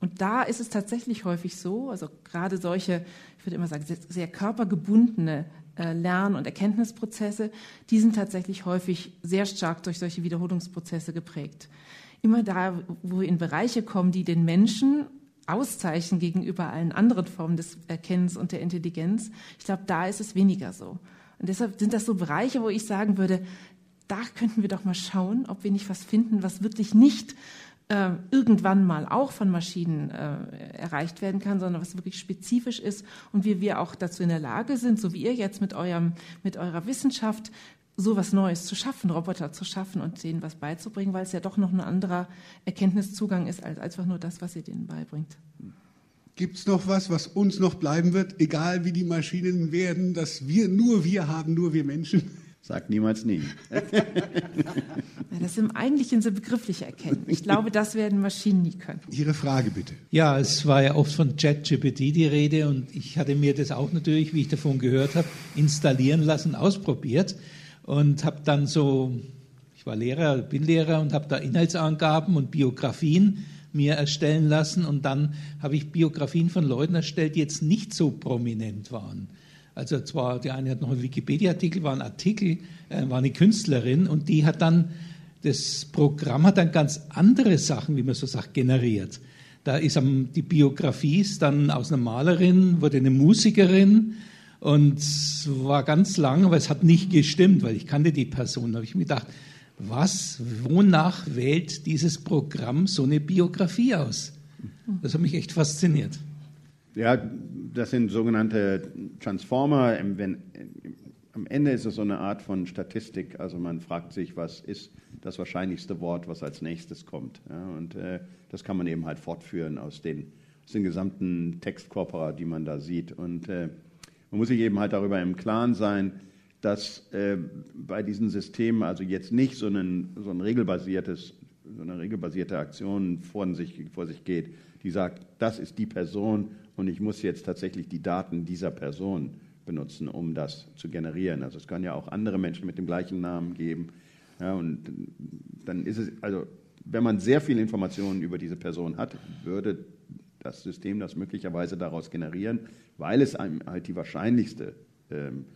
Und da ist es tatsächlich häufig so, also gerade solche, ich würde immer sagen, sehr, sehr körpergebundene äh, Lern- und Erkenntnisprozesse, die sind tatsächlich häufig sehr stark durch solche Wiederholungsprozesse geprägt. Immer da, wo wir in Bereiche kommen, die den Menschen auszeichnen gegenüber allen anderen Formen des Erkennens und der Intelligenz, ich glaube, da ist es weniger so. Und deshalb sind das so Bereiche, wo ich sagen würde, da könnten wir doch mal schauen, ob wir nicht was finden, was wirklich nicht äh, irgendwann mal auch von Maschinen äh, erreicht werden kann, sondern was wirklich spezifisch ist und wie wir auch dazu in der Lage sind, so wie ihr jetzt mit, eurem, mit eurer Wissenschaft, so was Neues zu schaffen, Roboter zu schaffen und denen was beizubringen, weil es ja doch noch ein anderer Erkenntniszugang ist als einfach nur das, was ihr denen beibringt. Gibt es noch was, was uns noch bleiben wird, egal wie die Maschinen werden, dass wir nur wir haben, nur wir Menschen? Sagt niemals nie. ja, das sind eigentlich diese begriffliche Erkenntnis. Ich glaube, das werden Maschinen nie können. Ihre Frage bitte. Ja, es war ja oft von ChatGPT die Rede und ich hatte mir das auch natürlich, wie ich davon gehört habe, installieren lassen, ausprobiert und habe dann so, ich war Lehrer, bin Lehrer und habe da Inhaltsangaben und Biografien mir erstellen lassen und dann habe ich Biografien von Leuten erstellt, die jetzt nicht so prominent waren. Also zwar, die eine hat noch einen Wikipedia-Artikel, war ein Artikel, äh, war eine Künstlerin und die hat dann, das Programm hat dann ganz andere Sachen, wie man so sagt, generiert. Da ist am, die Biografie ist dann aus einer Malerin, wurde eine Musikerin und war ganz lang, aber es hat nicht gestimmt, weil ich kannte die Person. Da habe ich mir gedacht, was, wonach wählt dieses Programm so eine Biografie aus? Das hat mich echt fasziniert. Ja, das sind sogenannte Transformer. Wenn, am Ende ist es so eine Art von Statistik. Also man fragt sich, was ist das wahrscheinlichste Wort, was als nächstes kommt. Ja, und äh, das kann man eben halt fortführen aus den, aus den gesamten Textkorpora, die man da sieht. Und äh, man muss sich eben halt darüber im Klaren sein, dass äh, bei diesen Systemen also jetzt nicht so, ein, so ein regelbasiertes, so eine regelbasierte Aktion vor sich, vor sich geht, die sagt, das ist die Person und ich muss jetzt tatsächlich die Daten dieser Person benutzen, um das zu generieren. Also es kann ja auch andere Menschen mit dem gleichen Namen geben. Ja, und dann ist es, also wenn man sehr viele Informationen über diese Person hat, würde das System das möglicherweise daraus generieren, weil es einem halt die wahrscheinlichste ähm,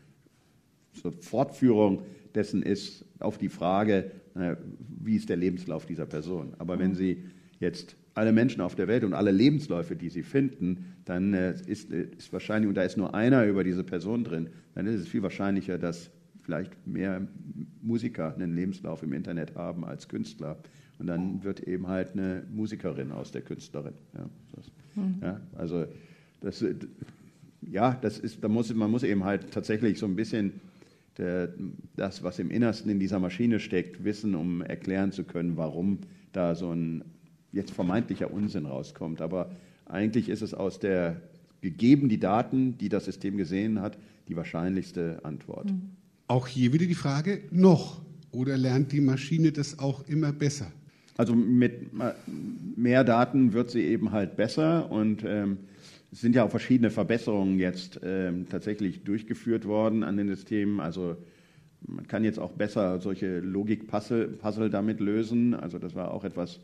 so Fortführung dessen ist auf die Frage, äh, wie ist der Lebenslauf dieser Person. Aber wenn Sie jetzt alle Menschen auf der Welt und alle Lebensläufe, die Sie finden, dann äh, ist, äh, ist wahrscheinlich, und da ist nur einer über diese Person drin, dann ist es viel wahrscheinlicher, dass vielleicht mehr Musiker einen Lebenslauf im Internet haben als Künstler. Und dann wird eben halt eine Musikerin aus der Künstlerin. Ja, das, mhm. ja, also das, ja, das ist, da muss, man muss eben halt tatsächlich so ein bisschen der, das, was im Innersten in dieser Maschine steckt, wissen, um erklären zu können, warum da so ein jetzt vermeintlicher Unsinn rauskommt. Aber eigentlich ist es aus der, gegeben die Daten, die das System gesehen hat, die wahrscheinlichste Antwort. Mhm. Auch hier wieder die Frage, noch oder lernt die Maschine das auch immer besser? Also mit mehr Daten wird sie eben halt besser und ähm, es sind ja auch verschiedene Verbesserungen jetzt ähm, tatsächlich durchgeführt worden an den Systemen. Also man kann jetzt auch besser solche Logik-Puzzle Puzzle damit lösen. Also das war auch etwas,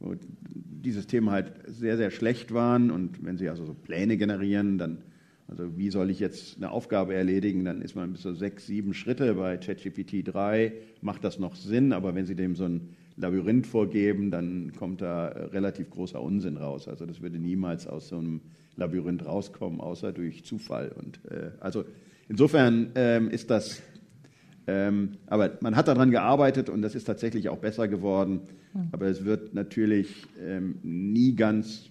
wo die Systeme halt sehr, sehr schlecht waren. Und wenn sie also so Pläne generieren, dann, also wie soll ich jetzt eine Aufgabe erledigen, dann ist man bis zu sechs, sieben Schritte bei ChatGPT 3, macht das noch Sinn, aber wenn Sie dem so ein Labyrinth vorgeben, dann kommt da relativ großer Unsinn raus. Also das würde niemals aus so einem Labyrinth rauskommen, außer durch Zufall. Und äh, also insofern ähm, ist das ähm, aber man hat daran gearbeitet und das ist tatsächlich auch besser geworden. Hm. Aber es wird natürlich ähm, nie ganz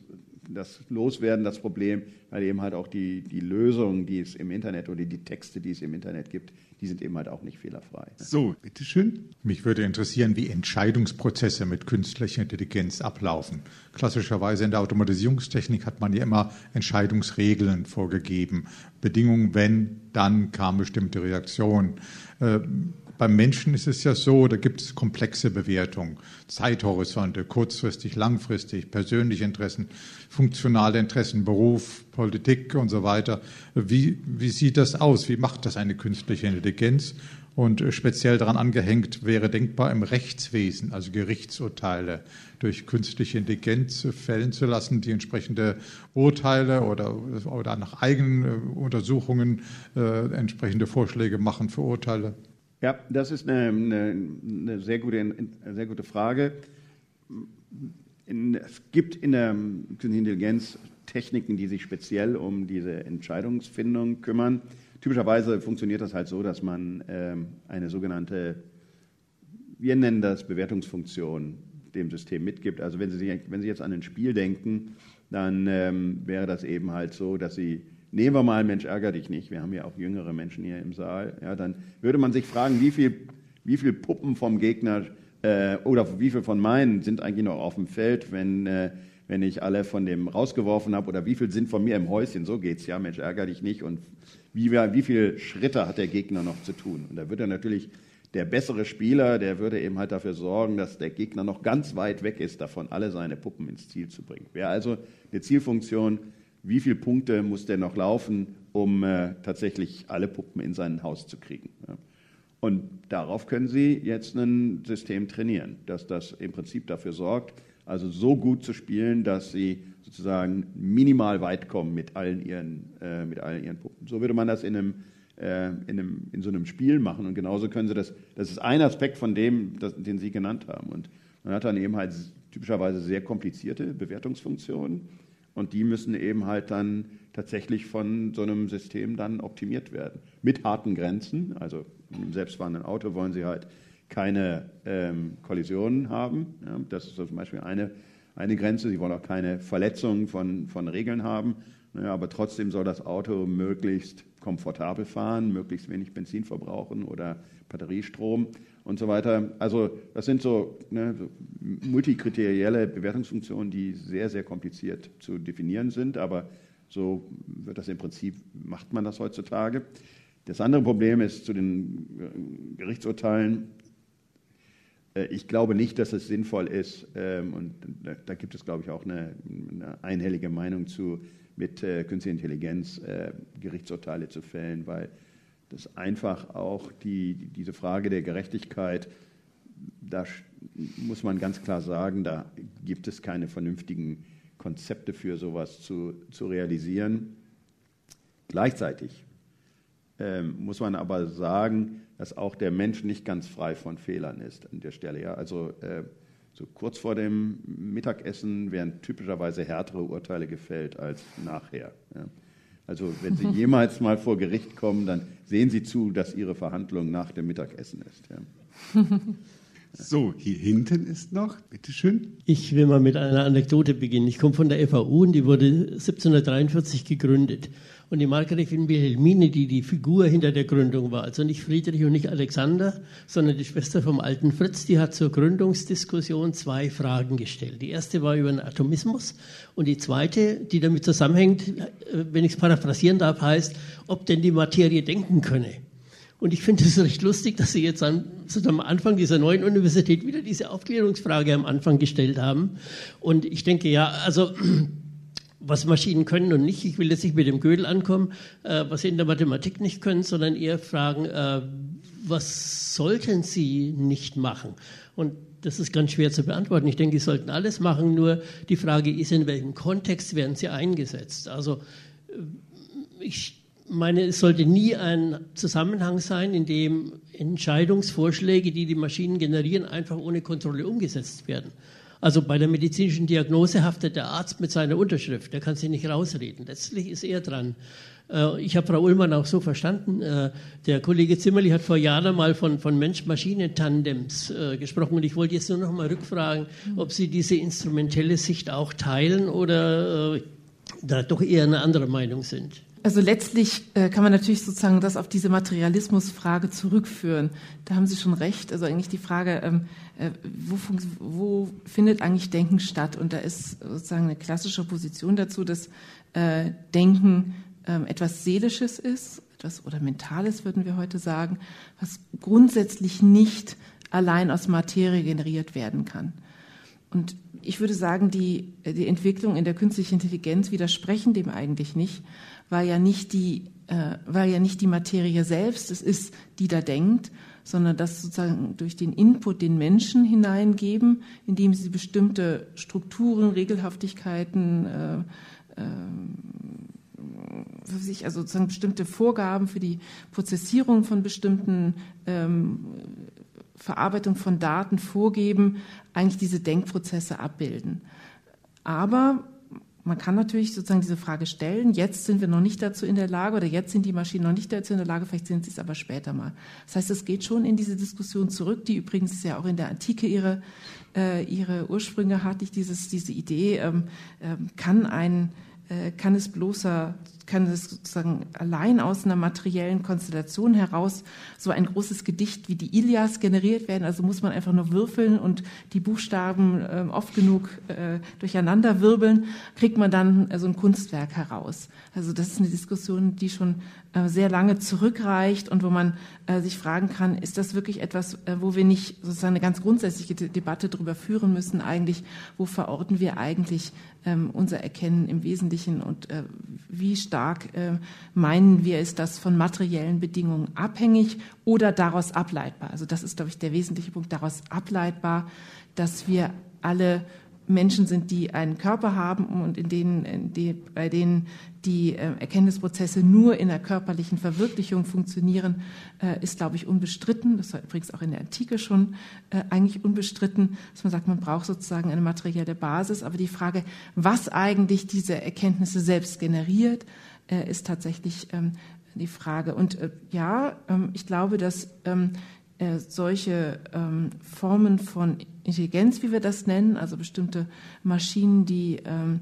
das loswerden, das Problem, weil eben halt auch die, die Lösungen, die es im Internet oder die Texte, die es im Internet gibt, die sind eben halt auch nicht fehlerfrei. So, bitteschön. Mich würde interessieren, wie Entscheidungsprozesse mit künstlicher Intelligenz ablaufen. Klassischerweise in der Automatisierungstechnik hat man ja immer Entscheidungsregeln vorgegeben. Bedingungen, wenn, dann kam bestimmte Reaktion. Äh, beim Menschen ist es ja so, da gibt es komplexe Bewertungen, Zeithorizonte, kurzfristig, langfristig, persönliche Interessen, funktionale Interessen, Beruf, Politik und so weiter. Wie, wie sieht das aus? Wie macht das eine künstliche Intelligenz? Und speziell daran angehängt wäre denkbar im Rechtswesen, also Gerichtsurteile durch künstliche Intelligenz fällen zu lassen, die entsprechende Urteile oder, oder nach eigenen Untersuchungen äh, entsprechende Vorschläge machen für Urteile. Ja, das ist eine, eine, eine sehr, gute, sehr gute Frage. Es gibt in der Künstlichen Intelligenz Techniken, die sich speziell um diese Entscheidungsfindung kümmern. Typischerweise funktioniert das halt so, dass man ähm, eine sogenannte, wir nennen das Bewertungsfunktion, dem System mitgibt. Also wenn Sie, wenn Sie jetzt an ein Spiel denken, dann ähm, wäre das eben halt so, dass Sie Nehmen wir mal, Mensch, ärger dich nicht. Wir haben ja auch jüngere Menschen hier im Saal. Ja, dann würde man sich fragen, wie viel, wie viel Puppen vom Gegner äh, oder wie viel von meinen sind eigentlich noch auf dem Feld, wenn, äh, wenn ich alle von dem rausgeworfen habe oder wie viel sind von mir im Häuschen? So geht's ja, Mensch, ärger dich nicht. Und wie, wie viele Schritte hat der Gegner noch zu tun? Und da würde natürlich der bessere Spieler, der würde eben halt dafür sorgen, dass der Gegner noch ganz weit weg ist davon, alle seine Puppen ins Ziel zu bringen. Wäre also eine Zielfunktion, wie viele Punkte muss der noch laufen, um äh, tatsächlich alle Puppen in sein Haus zu kriegen. Ja. Und darauf können Sie jetzt ein System trainieren, dass das im Prinzip dafür sorgt, also so gut zu spielen, dass Sie sozusagen minimal weit kommen mit allen Ihren, äh, mit allen Ihren Puppen. So würde man das in einem, äh, in, einem, in so einem Spiel machen. Und genauso können Sie das, das ist ein Aspekt von dem, das, den Sie genannt haben. Und man hat dann eben halt typischerweise sehr komplizierte Bewertungsfunktionen und die müssen eben halt dann tatsächlich von so einem System dann optimiert werden. Mit harten Grenzen. Also einem selbstfahrenden Auto wollen sie halt keine ähm, Kollisionen haben. Ja, das ist zum Beispiel eine, eine Grenze. Sie wollen auch keine Verletzungen von, von Regeln haben. Naja, aber trotzdem soll das Auto möglichst komfortabel fahren, möglichst wenig Benzin verbrauchen oder Batteriestrom und so weiter. Also das sind so, ne, so multikriterielle Bewertungsfunktionen, die sehr, sehr kompliziert zu definieren sind, aber so wird das im Prinzip, macht man das heutzutage. Das andere Problem ist zu den äh, Gerichtsurteilen. Äh, ich glaube nicht, dass es sinnvoll ist, ähm, und da gibt es, glaube ich, auch eine, eine einhellige Meinung zu, mit äh, künstlicher Intelligenz Gerichtsurteile zu fällen, weil das einfach auch die, diese Frage der Gerechtigkeit, da muss man ganz klar sagen, da gibt es keine vernünftigen Konzepte für sowas zu, zu realisieren. Gleichzeitig ähm, muss man aber sagen, dass auch der Mensch nicht ganz frei von Fehlern ist an der Stelle. Ja? Also äh, so kurz vor dem Mittagessen werden typischerweise härtere Urteile gefällt als nachher. Ja? Also wenn Sie jemals mal vor Gericht kommen, dann sehen Sie zu, dass Ihre Verhandlung nach dem Mittagessen ist. Ja. So, hier hinten ist noch, bitteschön. Ich will mal mit einer Anekdote beginnen. Ich komme von der FAU und die wurde 1743 gegründet. Und die Margrethe Wilhelmine, die die Figur hinter der Gründung war, also nicht Friedrich und nicht Alexander, sondern die Schwester vom alten Fritz, die hat zur Gründungsdiskussion zwei Fragen gestellt. Die erste war über den Atomismus und die zweite, die damit zusammenhängt, äh, wenn ich es paraphrasieren darf, heißt, ob denn die Materie denken könne. Und ich finde es recht lustig, dass Sie jetzt an, am Anfang dieser neuen Universität wieder diese Aufklärungsfrage am Anfang gestellt haben. Und ich denke, ja, also was Maschinen können und nicht. Ich will jetzt nicht mit dem Gödel ankommen, äh, was sie in der Mathematik nicht können, sondern eher fragen, äh, was sollten sie nicht machen? Und das ist ganz schwer zu beantworten. Ich denke, sie sollten alles machen, nur die Frage ist, in welchem Kontext werden sie eingesetzt? Also äh, ich meine, es sollte nie ein Zusammenhang sein, in dem Entscheidungsvorschläge, die die Maschinen generieren, einfach ohne Kontrolle umgesetzt werden. Also bei der medizinischen Diagnose haftet der Arzt mit seiner Unterschrift, der kann sich nicht rausreden. Letztlich ist er dran. Äh, ich habe Frau Ullmann auch so verstanden. Äh, der Kollege Zimmerli hat vor Jahren mal von, von Mensch-Maschinen-Tandems äh, gesprochen und ich wollte jetzt nur noch mal rückfragen, ob Sie diese instrumentelle Sicht auch teilen oder da doch eher eine andere Meinung sind. Also letztlich äh, kann man natürlich sozusagen das auf diese Materialismusfrage zurückführen. Da haben Sie schon recht. Also eigentlich die Frage, ähm, äh, wo, wo, findet eigentlich Denken statt? Und da ist sozusagen eine klassische Position dazu, dass äh, Denken ähm, etwas Seelisches ist, etwas oder Mentales würden wir heute sagen, was grundsätzlich nicht allein aus Materie generiert werden kann. Und ich würde sagen, die, die Entwicklung in der künstlichen Intelligenz widersprechen dem eigentlich nicht, weil ja nicht die, äh, weil ja nicht die Materie selbst es ist, die da denkt, sondern das sozusagen durch den Input den Menschen hineingeben, indem sie bestimmte Strukturen, Regelhaftigkeiten, äh, äh, sich, also sozusagen bestimmte Vorgaben für die Prozessierung von bestimmten ähm, Verarbeitung von Daten vorgeben, eigentlich diese Denkprozesse abbilden. Aber man kann natürlich sozusagen diese Frage stellen. Jetzt sind wir noch nicht dazu in der Lage oder jetzt sind die Maschinen noch nicht dazu in der Lage, vielleicht sind sie es aber später mal. Das heißt, es geht schon in diese Diskussion zurück, die übrigens ja auch in der Antike ihre, äh, ihre Ursprünge hat, nicht dieses, diese Idee, ähm, äh, kann ein, äh, kann es bloßer kann es sozusagen allein aus einer materiellen Konstellation heraus so ein großes Gedicht wie die Ilias generiert werden. Also muss man einfach nur würfeln und die Buchstaben äh, oft genug äh, durcheinander wirbeln, kriegt man dann äh, so ein Kunstwerk heraus. Also das ist eine Diskussion, die schon äh, sehr lange zurückreicht und wo man äh, sich fragen kann, ist das wirklich etwas, äh, wo wir nicht sozusagen eine ganz grundsätzliche Debatte darüber führen müssen, eigentlich, wo verorten wir eigentlich ähm, unser Erkennen im Wesentlichen und wie stark meinen wir, ist das von materiellen Bedingungen abhängig oder daraus ableitbar? Also das ist, glaube ich, der wesentliche Punkt, daraus ableitbar, dass wir alle Menschen sind, die einen Körper haben und in denen, in die, bei denen die äh, Erkenntnisprozesse nur in der körperlichen Verwirklichung funktionieren, äh, ist, glaube ich, unbestritten. Das war übrigens auch in der Antike schon äh, eigentlich unbestritten, dass man sagt, man braucht sozusagen eine materielle Basis. Aber die Frage, was eigentlich diese Erkenntnisse selbst generiert, äh, ist tatsächlich ähm, die Frage. Und äh, ja, ähm, ich glaube, dass ähm, äh, solche ähm, Formen von Intelligenz, wie wir das nennen, also bestimmte Maschinen, die ähm,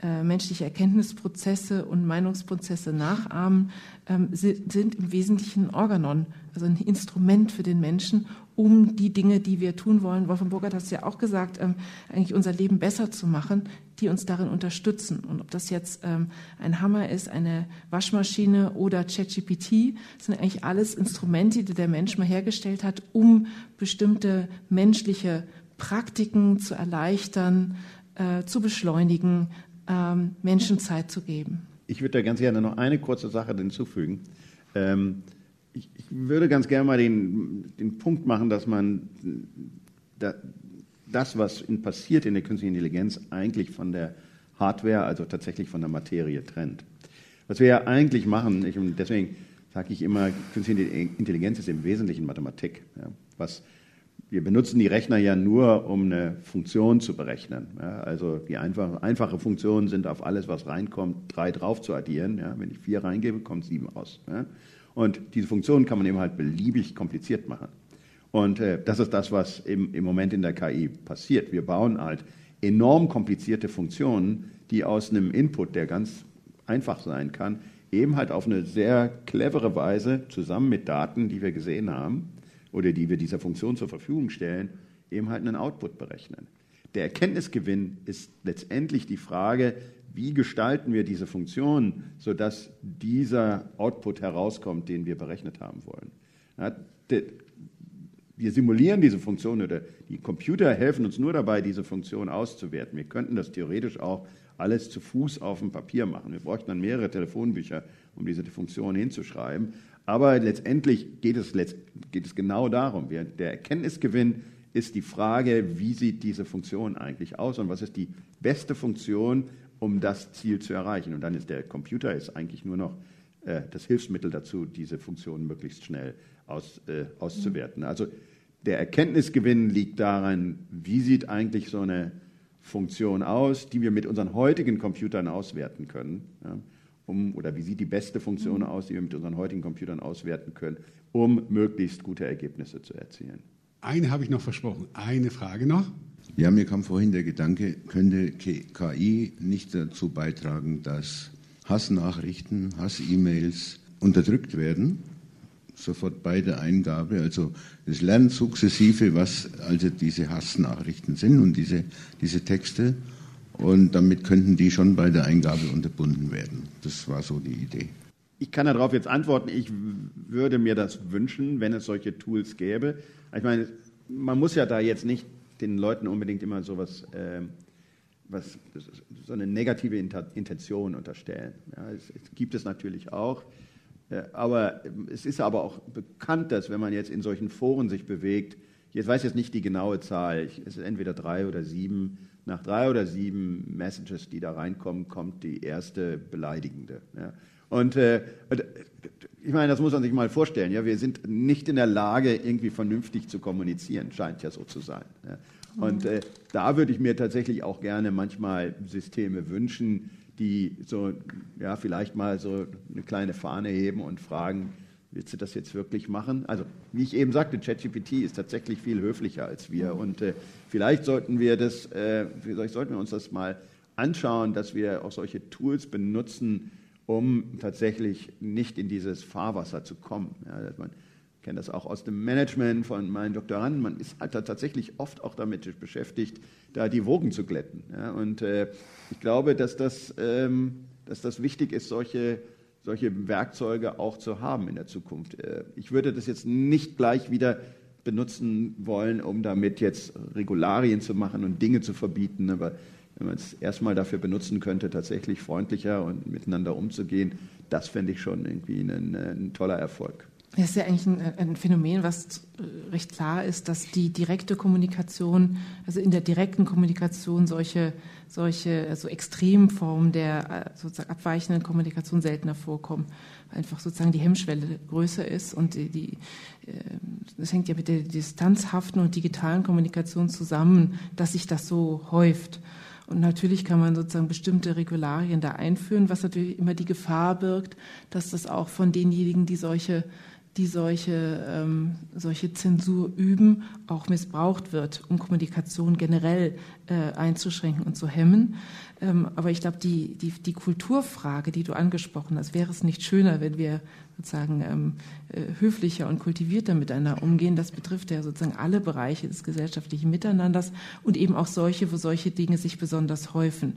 äh, menschliche Erkenntnisprozesse und Meinungsprozesse nachahmen, ähm, sind im Wesentlichen Organon, also ein Instrument für den Menschen, um die Dinge, die wir tun wollen, Wolfgang Burkhardt hat es ja auch gesagt, ähm, eigentlich unser Leben besser zu machen, die uns darin unterstützen. Und ob das jetzt ähm, ein Hammer ist, eine Waschmaschine oder ChatGPT, sind eigentlich alles Instrumente, die der Mensch mal hergestellt hat, um bestimmte menschliche Praktiken zu erleichtern, äh, zu beschleunigen, ähm, Menschen Zeit zu geben. Ich würde da ganz gerne noch eine kurze Sache hinzufügen. Ähm, ich, ich, würde ganz gerne mal den, den Punkt machen, dass man da, das, was in, passiert in der künstlichen Intelligenz, eigentlich von der Hardware, also tatsächlich von der Materie trennt. Was wir ja eigentlich machen, ich, deswegen sage ich immer, künstliche Intelligenz ist im Wesentlichen Mathematik. Ja, was, wir benutzen die Rechner ja nur, um eine Funktion zu berechnen. Ja, also die einfache, einfache Funktionen sind auf alles, was reinkommt, drei drauf zu addieren. Ja, wenn ich vier reingebe, kommt sieben raus. Und diese Funktionen kann man eben halt beliebig kompliziert machen. Und äh, das ist das, was im, im Moment in der KI passiert. Wir bauen halt enorm komplizierte Funktionen, die aus einem Input, der ganz einfach sein kann, eben halt auf eine sehr clevere Weise zusammen mit Daten, die wir gesehen haben oder die wir dieser Funktion zur Verfügung stellen, eben halt einen Output berechnen. Der Erkenntnisgewinn ist letztendlich die Frage, wie gestalten wir diese Funktion, sodass dieser Output herauskommt, den wir berechnet haben wollen. Wir simulieren diese Funktion oder die Computer helfen uns nur dabei, diese Funktion auszuwerten. Wir könnten das theoretisch auch alles zu Fuß auf dem Papier machen. Wir bräuchten dann mehrere Telefonbücher, um diese Funktion hinzuschreiben. Aber letztendlich geht es, geht es genau darum. der Erkenntnisgewinn ist die Frage, wie sieht diese Funktion eigentlich aus und was ist die beste Funktion, um das Ziel zu erreichen. Und dann ist der Computer ist eigentlich nur noch äh, das Hilfsmittel dazu, diese Funktionen möglichst schnell aus, äh, auszuwerten. Also der Erkenntnisgewinn liegt daran, wie sieht eigentlich so eine Funktion aus, die wir mit unseren heutigen Computern auswerten können. Ja, um, oder wie sieht die beste Funktion aus, die wir mit unseren heutigen Computern auswerten können, um möglichst gute Ergebnisse zu erzielen. Eine habe ich noch versprochen. Eine Frage noch. Ja, mir kam vorhin der Gedanke, könnte KI nicht dazu beitragen, dass Hassnachrichten, Hass-E-Mails unterdrückt werden, sofort bei der Eingabe. Also es lernt sukzessive, was also diese Hassnachrichten sind und diese, diese Texte. Und damit könnten die schon bei der Eingabe unterbunden werden. Das war so die Idee. Ich kann darauf jetzt antworten, ich würde mir das wünschen, wenn es solche Tools gäbe. Ich meine, man muss ja da jetzt nicht den Leuten unbedingt immer so was, äh, was so eine negative Intention unterstellen. Ja, es, es, gibt es natürlich auch. Äh, aber es ist aber auch bekannt, dass wenn man jetzt in solchen Foren sich bewegt, ich weiß jetzt nicht die genaue Zahl, es ist entweder drei oder sieben, nach drei oder sieben Messages, die da reinkommen, kommt die erste beleidigende. Ja. Und äh, ich meine, das muss man sich mal vorstellen. Ja, wir sind nicht in der Lage, irgendwie vernünftig zu kommunizieren, scheint ja so zu sein. Ja. Und äh, da würde ich mir tatsächlich auch gerne manchmal Systeme wünschen, die so, ja, vielleicht mal so eine kleine Fahne heben und fragen, willst du das jetzt wirklich machen? Also, wie ich eben sagte, ChatGPT ist tatsächlich viel höflicher als wir. Und äh, vielleicht sollten wir das, äh, vielleicht sollten wir uns das mal anschauen, dass wir auch solche Tools benutzen, um tatsächlich nicht in dieses Fahrwasser zu kommen. Ja, man kennt das auch aus dem Management von meinen Doktoranden. Man ist halt tatsächlich oft auch damit beschäftigt, da die Wogen zu glätten. Ja, und äh, ich glaube, dass das, ähm, dass das wichtig ist, solche, solche Werkzeuge auch zu haben in der Zukunft. Äh, ich würde das jetzt nicht gleich wieder benutzen wollen, um damit jetzt Regularien zu machen und Dinge zu verbieten, aber wenn man es erstmal dafür benutzen könnte, tatsächlich freundlicher und miteinander umzugehen, das fände ich schon irgendwie ein, ein toller Erfolg. Das ist ja eigentlich ein, ein, Phänomen, was recht klar ist, dass die direkte Kommunikation, also in der direkten Kommunikation solche, solche also Extremformen der sozusagen abweichenden Kommunikation seltener vorkommen. Einfach sozusagen die Hemmschwelle größer ist und die, die, das hängt ja mit der distanzhaften und digitalen Kommunikation zusammen, dass sich das so häuft. Und natürlich kann man sozusagen bestimmte Regularien da einführen, was natürlich immer die Gefahr birgt, dass das auch von denjenigen, die solche die solche, ähm, solche Zensur üben, auch missbraucht wird, um Kommunikation generell äh, einzuschränken und zu hemmen. Ähm, aber ich glaube, die, die, die Kulturfrage, die du angesprochen hast, wäre es nicht schöner, wenn wir sozusagen ähm, äh, höflicher und kultivierter miteinander umgehen. Das betrifft ja sozusagen alle Bereiche des gesellschaftlichen Miteinanders und eben auch solche, wo solche Dinge sich besonders häufen.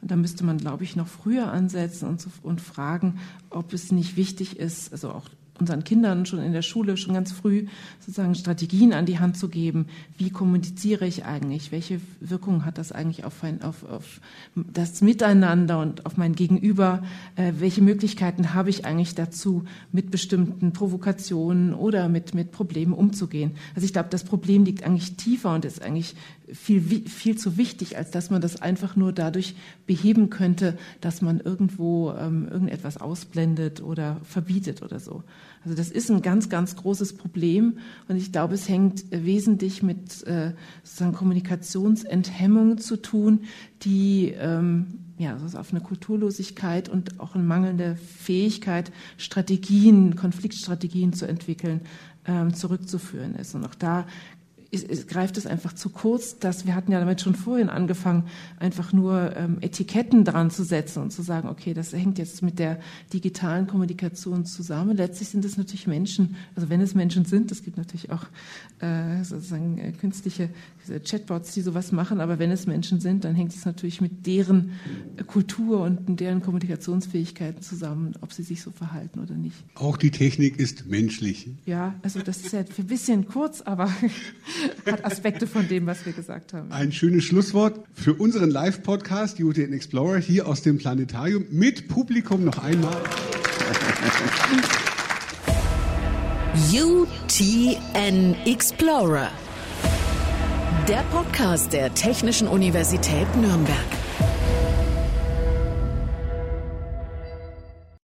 Und da müsste man, glaube ich, noch früher ansetzen und, und fragen, ob es nicht wichtig ist, also auch unseren Kindern schon in der Schule, schon ganz früh sozusagen Strategien an die Hand zu geben. Wie kommuniziere ich eigentlich? Welche Wirkung hat das eigentlich auf, ein, auf, auf das Miteinander und auf mein Gegenüber? Äh, welche Möglichkeiten habe ich eigentlich dazu, mit bestimmten Provokationen oder mit, mit Problemen umzugehen? Also ich glaube, das Problem liegt eigentlich tiefer und ist eigentlich viel, viel zu wichtig, als dass man das einfach nur dadurch beheben könnte, dass man irgendwo ähm, irgendetwas ausblendet oder verbietet oder so. Also das ist ein ganz, ganz großes Problem und ich glaube, es hängt wesentlich mit äh, sozusagen Kommunikationsenthemmungen zu tun, die ähm, ja, also auf eine Kulturlosigkeit und auch eine mangelnde Fähigkeit, Strategien, Konfliktstrategien zu entwickeln, ähm, zurückzuführen ist. Und auch da ist, ist, greift es einfach zu kurz, dass wir hatten ja damit schon vorhin angefangen, einfach nur ähm, Etiketten dran zu setzen und zu sagen, okay, das hängt jetzt mit der digitalen Kommunikation zusammen. Letztlich sind es natürlich Menschen, also wenn es Menschen sind, es gibt natürlich auch äh, sozusagen äh, künstliche Chatbots, die sowas machen, aber wenn es Menschen sind, dann hängt es natürlich mit deren Kultur und deren Kommunikationsfähigkeiten zusammen, ob sie sich so verhalten oder nicht. Auch die Technik ist menschlich. Ja, also das ist ja ein bisschen kurz, aber hat Aspekte von dem, was wir gesagt haben. Ein schönes Schlusswort für unseren Live-Podcast UTN Explorer hier aus dem Planetarium mit Publikum noch einmal. UTN Explorer. Der Podcast der Technischen Universität Nürnberg.